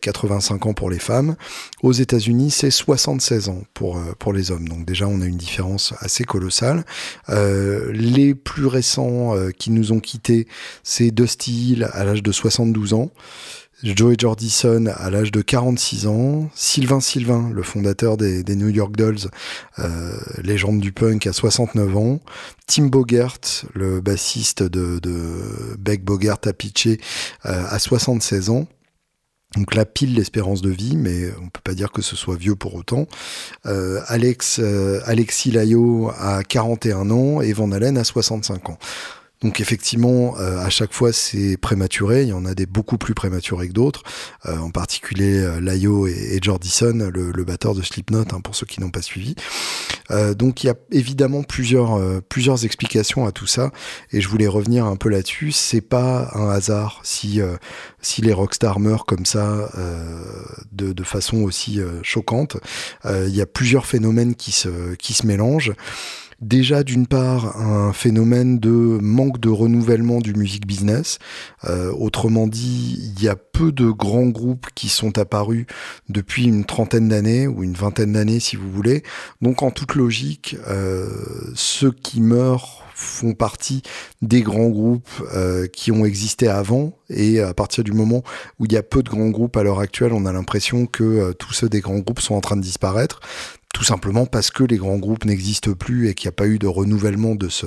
Speaker 1: 85 ans pour les femmes. Aux États-Unis, c'est 76 ans pour, pour les hommes. Donc déjà, on a une différence assez colossale. les plus récents qui nous ont quittés, c'est Dusty Hill à l'âge de 72 ans. Joey Jordison à l'âge de 46 ans, Sylvain Sylvain, le fondateur des, New York Dolls, euh, légende du punk à 69 ans, Tim Bogert, le bassiste de, de Beck Bogert à Pitché, euh, à 76 ans. donc la pile l'espérance de vie, mais on peut pas dire que ce soit vieux pour autant. Euh, Alex, euh, Alexis Layo a 41 ans et Van Allen a 65 ans. Donc effectivement, euh, à chaque fois c'est prématuré. Il y en a des beaucoup plus prématurés que d'autres, euh, en particulier euh, Layo et, Jordison, le, batteur de Slipknot, hein, pour ceux qui n'ont pas suivi. donc il y a évidemment plusieurs plusieurs explications à tout ça, et je voulais revenir un peu là-dessus. C'est pas un hasard si si les rockstars meurent comme ça de, de, façon aussi choquante. Il y a plusieurs phénomènes qui se qui se mélangent déjà d'une part un phénomène de manque de renouvellement du music business. Euh, autrement dit, il y a peu de grands groupes qui sont apparus depuis une trentaine d'années ou une vingtaine d'années si vous voulez. Donc en toute logique, euh, ceux qui meurent font partie des grands groupes euh, qui ont existé avant et à partir du moment où il y a peu de grands groupes à l'heure actuelle, on a l'impression que tous ceux des grands groupes sont en train de disparaître tout simplement parce que les grands groupes n'existent plus et qu'il n'y a pas eu de renouvellement de ce,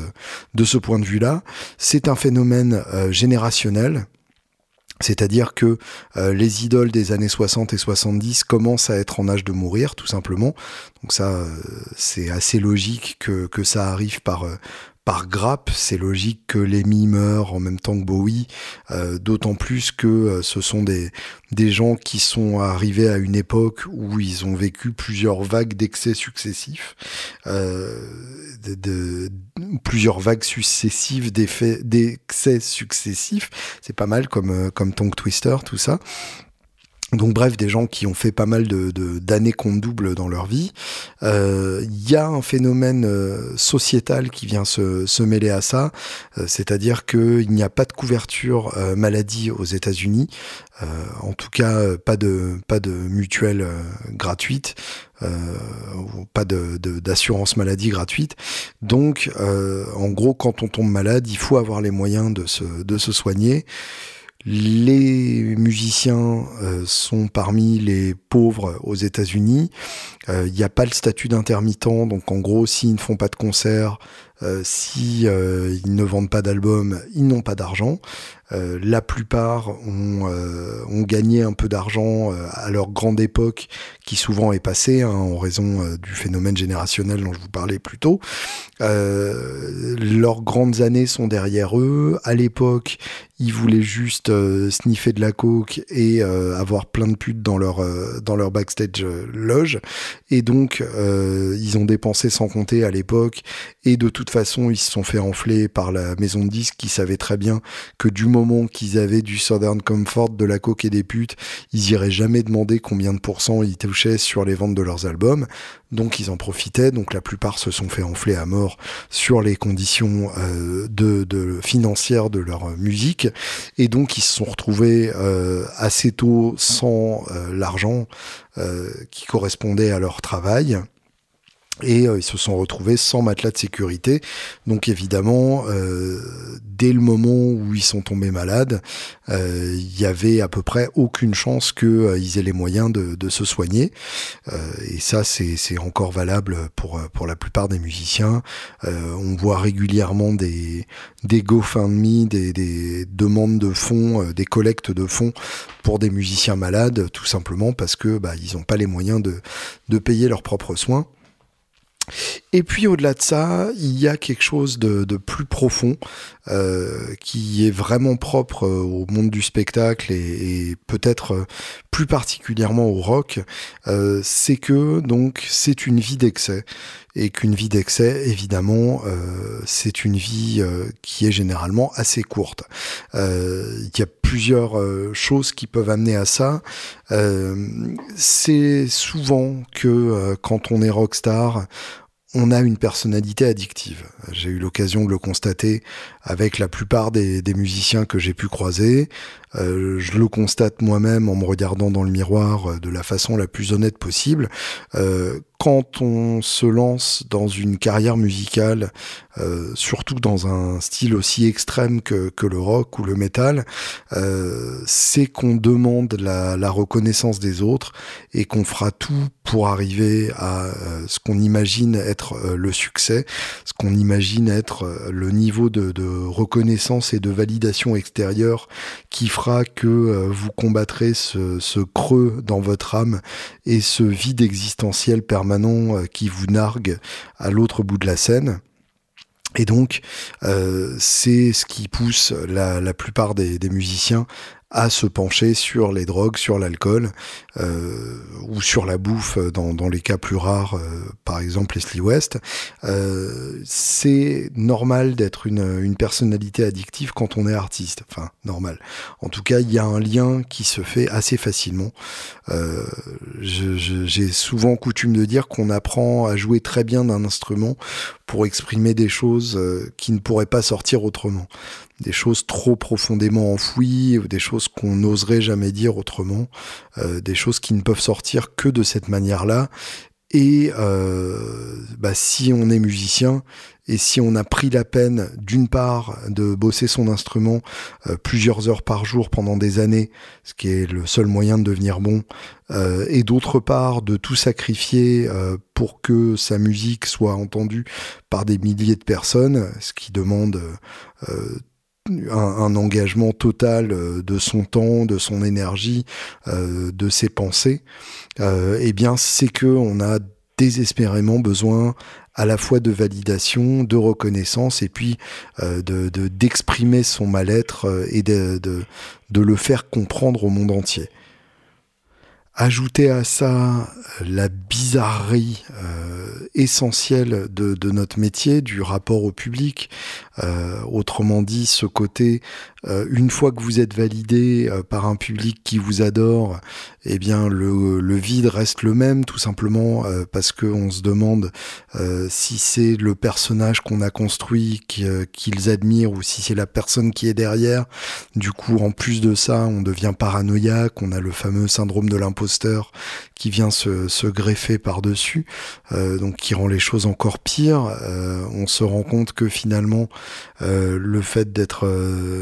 Speaker 1: de ce point de vue-là. C'est un phénomène euh, générationnel. C'est-à-dire que euh, les idoles des années 60 et 70 commencent à être en âge de mourir, tout simplement. Donc ça, euh, c'est assez logique que, que ça arrive par, par grappe, c'est logique que Lemmy meure en même temps que Bowie, euh, d'autant plus que euh, ce sont des, des gens qui sont arrivés à une époque où ils ont vécu plusieurs vagues d'excès successifs, euh, plusieurs vagues successives d'excès successifs. C'est pas mal comme, comme Tongue Twister, tout ça. Donc bref, des gens qui ont fait pas mal de d'années compte double dans leur vie. Il euh, y a un phénomène euh, sociétal qui vient se, se mêler à ça, euh, c'est-à-dire qu'il n'y a pas de couverture maladie aux États-Unis, en tout cas pas de pas de mutuelle gratuite. pas de d'assurance maladie gratuite. Donc, en gros, quand on tombe malade, il faut avoir les moyens de se, de se soigner. Les musiciens euh, sont parmi les pauvres aux États-Unis. Il euh, n'y a pas le statut d'intermittent, donc en gros, s'ils ne font pas de concert, euh, si ils ne vendent pas d'albums, ils n'ont pas d'argent. Euh, la plupart ont, euh, gagné un peu d'argent euh, à leur grande époque, qui souvent est passée hein, en raison du phénomène générationnel dont je vous parlais plus tôt. leurs grandes années sont derrière eux. À l'époque, ils voulaient juste sniffer de la coke et avoir plein de putes dans leur dans leur backstage loge et donc ils ont dépensé sans compter à l'époque et de toute façon ils se sont fait enfler par la maison de disques qui savait très bien que du moment qu'ils avaient du Southern Comfort, de la coke et des putes, ils iraient jamais demander combien de pourcents ils touchaient sur les ventes de leurs albums. Donc ils en profitaient. Donc la plupart se sont fait enfler à mort sur les conditions euh, de, financières de leur musique. Et donc ils se sont retrouvés euh, assez tôt sans euh, l'argent qui correspondait à leur travail et euh, ils se sont retrouvés sans matelas de sécurité. Donc évidemment, euh, dès le moment où ils sont tombés malades, euh, il y avait à peu près aucune chance qu'ils euh, aient les moyens de, de se soigner. et ça, c'est encore valable pour pour la plupart des musiciens. on voit régulièrement des des GoFundMe, des, des demandes de fonds, des collectes de fonds pour des musiciens malades, tout simplement parce que bah, ils n'ont pas les moyens de de payer leurs propres soins. Et puis au-delà de ça, il y a quelque chose de, plus profond euh, qui est vraiment propre euh, au monde du spectacle et, peut-être euh, plus particulièrement au rock. c'est que donc c'est une vie d'excès et qu'une vie d'excès, évidemment, c'est une vie qui est généralement assez courte. Il y a plusieurs choses qui peuvent amener à ça. c'est souvent que quand on est rockstar, on a une personnalité addictive. J'ai eu l'occasion de le constater avec la plupart des, musiciens que j'ai pu croiser. Euh, je le constate moi-même en me regardant dans le miroir euh, de la façon la plus honnête possible. Euh, quand on se lance dans une carrière musicale, surtout dans un style aussi extrême que, le rock ou le metal, c'est qu'on demande la, la, reconnaissance des autres et qu'on fera tout pour arriver à ce qu'on imagine être être le succès, ce qu'on imagine être le niveau de, de, reconnaissance et de validation extérieure qui fera que vous combattrez ce, ce, creux dans votre âme et ce vide existentiel permanent qui vous nargue à l'autre bout de la scène. Et donc, euh, c'est ce qui pousse la, plupart des, musiciens à se pencher sur les drogues, sur l'alcool euh, ou sur la bouffe dans, dans les cas plus rares, euh, par exemple Leslie West. Euh, c'est normal d'être une, une personnalité addictive quand on est artiste. Enfin, normal. En tout cas, il y a un lien qui se fait assez facilement. Euh, J'ai souvent coutume de dire qu'on apprend à jouer très bien d'un instrument pour exprimer des choses euh, qui ne pourraient pas sortir autrement des choses trop profondément enfouies, ou des choses qu'on n'oserait jamais dire autrement, euh, des choses qui ne peuvent sortir que de cette manière-là. Et euh, bah, si on est musicien et si on a pris la peine d'une part de bosser son instrument euh, plusieurs heures par jour pendant des années, ce qui est le seul moyen de devenir bon, euh, et d'autre part de tout sacrifier euh, pour que sa musique soit entendue par des milliers de personnes, ce qui demande un, engagement total euh, de son temps, de son énergie, euh, de ses pensées, euh, eh bien c'est que on a désespérément besoin à la fois de validation, de reconnaissance et puis de d'exprimer son mal-être et de, le faire comprendre au monde entier. Ajouter à ça la bizarrerie euh, essentielle de, notre métier, du rapport au public, euh, autrement dit ce côté euh, une fois que vous êtes validé euh, par un public qui vous adore, eh bien le, le vide reste le même, tout simplement euh, parce qu'on se demande si c'est le personnage qu'on a construit qu'ils admirent ou si c'est la personne qui est derrière. Du coup, en plus de ça, on devient paranoïaque, on a le fameux syndrome de l'imposteur qui vient se, se greffer par-dessus, donc qui rend les choses encore pires. on se rend compte que finalement, le fait d'être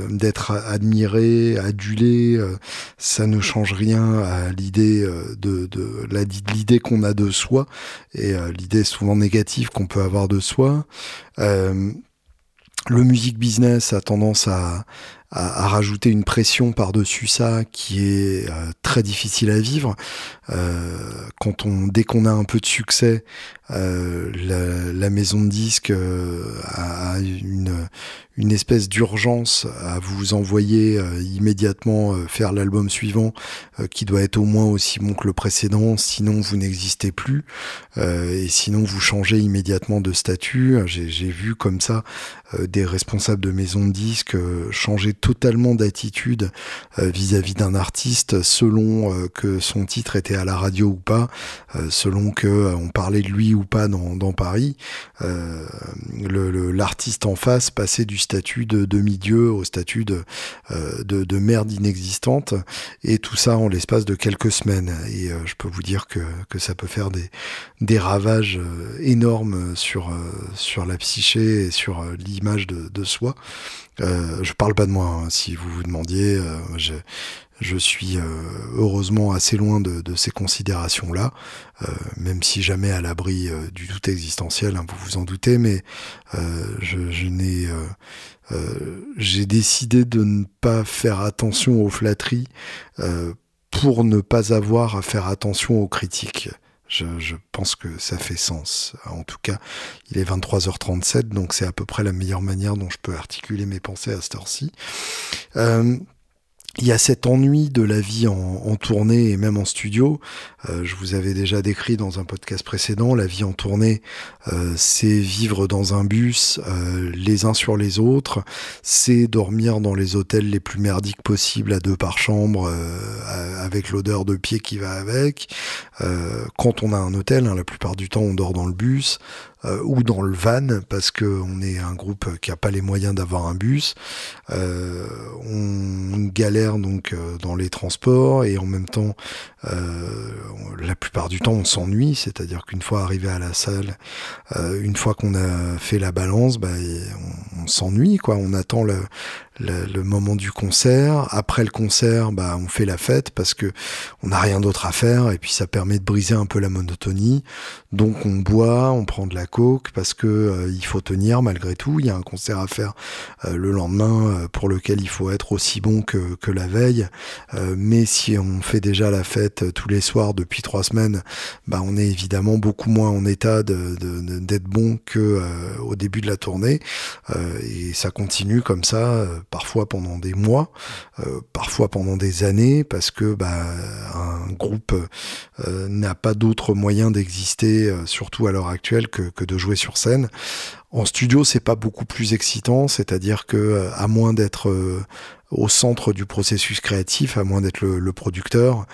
Speaker 1: d'être admiré, adulé, euh, ça ne change rien à l'idée euh, de, de l'idée qu'on a de soi et euh, l'idée souvent négative qu'on peut avoir de soi. le music business a tendance à, à, rajouter une pression par-dessus ça qui est très difficile à vivre. quand on, dès qu'on a un peu de succès, la, la, maison de disques a une, une espèce d'urgence à vous envoyer euh, immédiatement euh, faire l'album suivant euh, qui doit être au moins aussi bon que le précédent, sinon vous n'existez plus et sinon vous changez immédiatement de statut. J'ai vu comme ça des responsables de maisons de disques changer totalement d'attitude vis-à-vis d'un artiste selon que son titre était à la radio ou pas, selon que on parlait de lui ou pas dans, Paris. L'artiste en face passait du statut de demi-dieu au statut de, euh, de, de, merde inexistante, et tout ça en l'espace de quelques semaines. Et euh, je peux vous dire que, ça peut faire des, ravages euh, énormes sur, la psyché et sur l'image de, de, soi. Euh, je parle pas de moi, si vous vous demandiez. je, je suis heureusement assez loin de, ces considérations-là, euh, même si jamais à l'abri du doute existentiel, hein, vous vous en doutez, mais je, je n'ai euh, j'ai décidé de ne pas faire attention aux flatteries euh, pour ne pas avoir à faire attention aux critiques. Je, je, pense que ça fait sens. En tout cas, il est 23h37, donc c'est à peu près la meilleure manière dont je peux articuler mes pensées à cette heure-ci. Euh, il y a cet ennui de la vie en, tournée et même en studio. Euh, je vous avais déjà décrit dans un podcast précédent, la vie en tournée, euh, c'est vivre dans un bus euh, les uns sur les autres, c'est dormir dans les hôtels les plus merdiques possibles à deux par chambre, avec l'odeur de pied qui va avec. quand on a un hôtel, hein, la plupart du temps on dort dans le bus. Euh, ou dans le van parce que on est un groupe qui a pas les moyens d'avoir un bus. Euh, on galère donc euh, dans les transports et en même temps, la plupart du temps, on s'ennuie. C'est-à-dire qu'une fois arrivé à la salle, une fois qu'on a fait la balance, bah, on, s'ennuie quoi. On attend le, le, moment du concert. Après le concert, bah, on fait la fête parce que on n'a rien d'autre à faire et puis ça permet de briser un peu la monotonie. Donc on boit, on prend de la coke parce que euh, il faut tenir malgré tout. Il y a un concert à faire euh, le lendemain euh, pour lequel il faut être aussi bon que, que la veille. mais si on fait déjà la fête tous les soirs depuis trois semaines, bah, on est évidemment beaucoup moins en état d'être de, d'être bon que au début de la tournée. et ça continue comme ça parfois pendant des mois, euh, parfois pendant des années, parce que bah, un groupe euh, n'a pas d'autre moyen d'exister, euh, surtout à l'heure actuelle, que, que, de jouer sur scène. En studio, c'est pas beaucoup plus excitant, c'est-à-dire que à moins d'être au centre du processus créatif, à moins d'être le, le, producteur,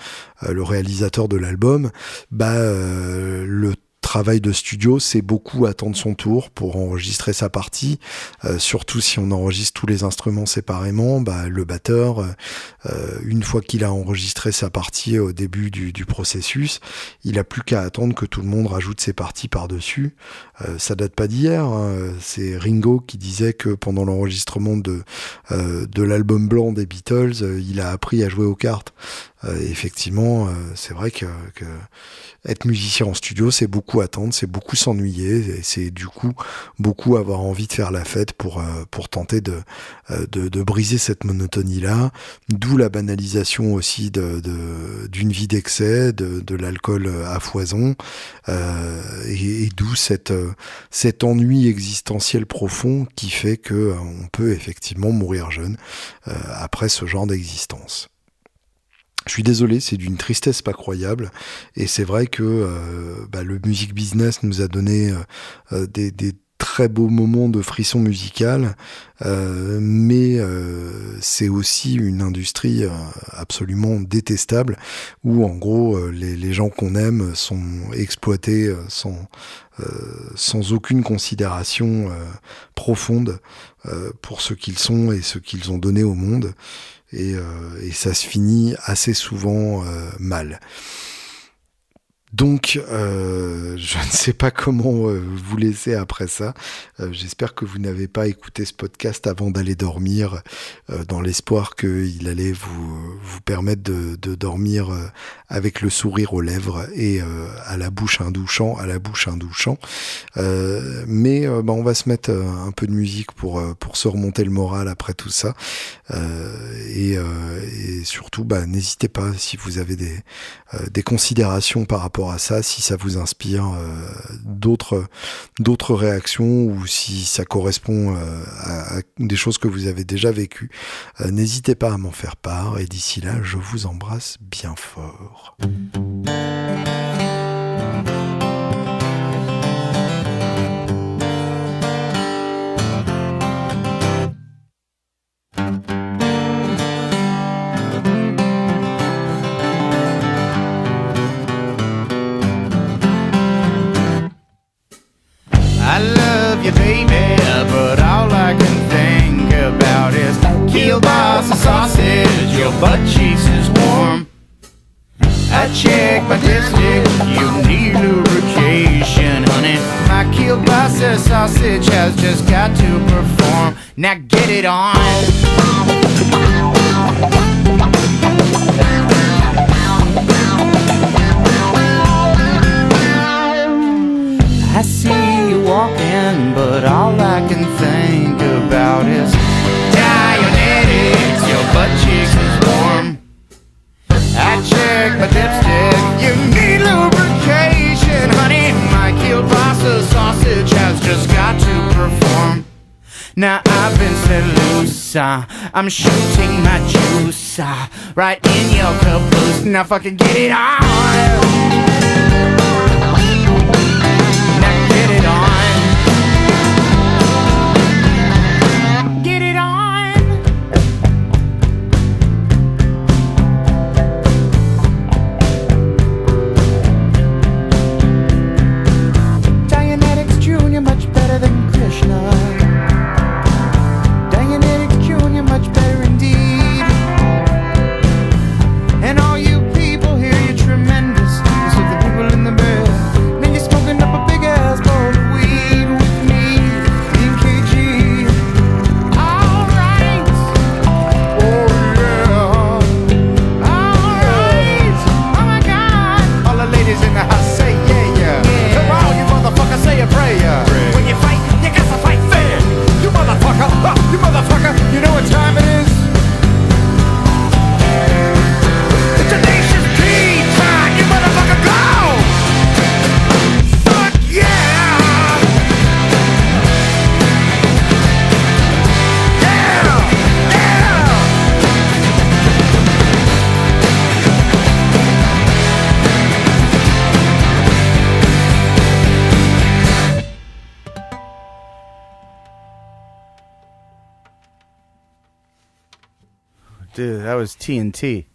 Speaker 1: le réalisateur de l'album, bah le travail de studio, c'est beaucoup attendre son tour pour enregistrer sa partie. Euh, surtout si on enregistre tous les instruments séparément, bah, le batteur, euh, euh, une fois qu'il a enregistré sa partie au début du, processus, il a plus qu'à attendre que tout le monde rajoute ses parties par-dessus. ça date pas d'hier. Hein. C'est Ringo qui disait que pendant l'enregistrement de l'album blanc des Beatles, il a appris à jouer aux cartes. Effectivement, c'est vrai que, que être musicien en studio, c'est beaucoup attendre, c'est beaucoup s'ennuyer, et c'est du coup beaucoup avoir envie de faire la fête pour euh, pour tenter de, euh, de, de briser cette monotonie là. D'où la banalisation aussi de d'une vie d'excès, de, de l'alcool à foison, euh, et, d'où cette cet ennui existentiel profond qui fait que on peut effectivement mourir jeune après ce genre d'existence. Je suis désolé, c'est d'une tristesse pas croyable. Et c'est vrai que euh, bah, le music business nous a donné euh, euh, des, des, très beaux moments de frisson musical, mais c'est aussi une industrie absolument détestable où en gros les, les gens qu'on aime sont exploités sans, sans aucune considération profonde pour ce qu'ils sont et ce qu'ils ont donné au monde et, euh, et ça se finit assez souvent euh, mal. Donc, euh, je ne sais pas comment euh, vous laisser après ça. Euh, j'espère que vous n'avez pas écouté ce podcast avant d'aller dormir, dans l'espoir qu'il allait vous, vous permettre de, de dormir avec le sourire aux lèvres et à la bouche un douchant, à la bouche un douchant. mais bah, on va se mettre un peu de musique pour, pour se remonter le moral après tout ça. Et, et, surtout, bah, n'hésitez pas si vous avez des, des considérations par rapport à ça, si ça vous inspire euh, d'autres d'autres réactions ou si ça correspond euh, à, des choses que vous avez déjà vécues, euh, n'hésitez pas à m'en faire part et d'ici là, je vous embrasse bien fort. Butt cheeks is warm. I check my dipstick, you need lubrication, honey. My kielbasa sausage has just got to perform. Now get it on. I see you walking, but all I can think about is Dianetics, your butt cheeks check my dipstick. You need lubrication, honey. My kielbasa sausage has just got to perform. Now I've been set loose, uh, I'm shooting my juice uh, right in your caboose. Now fucking get it on get
Speaker 2: it on. Was TNT.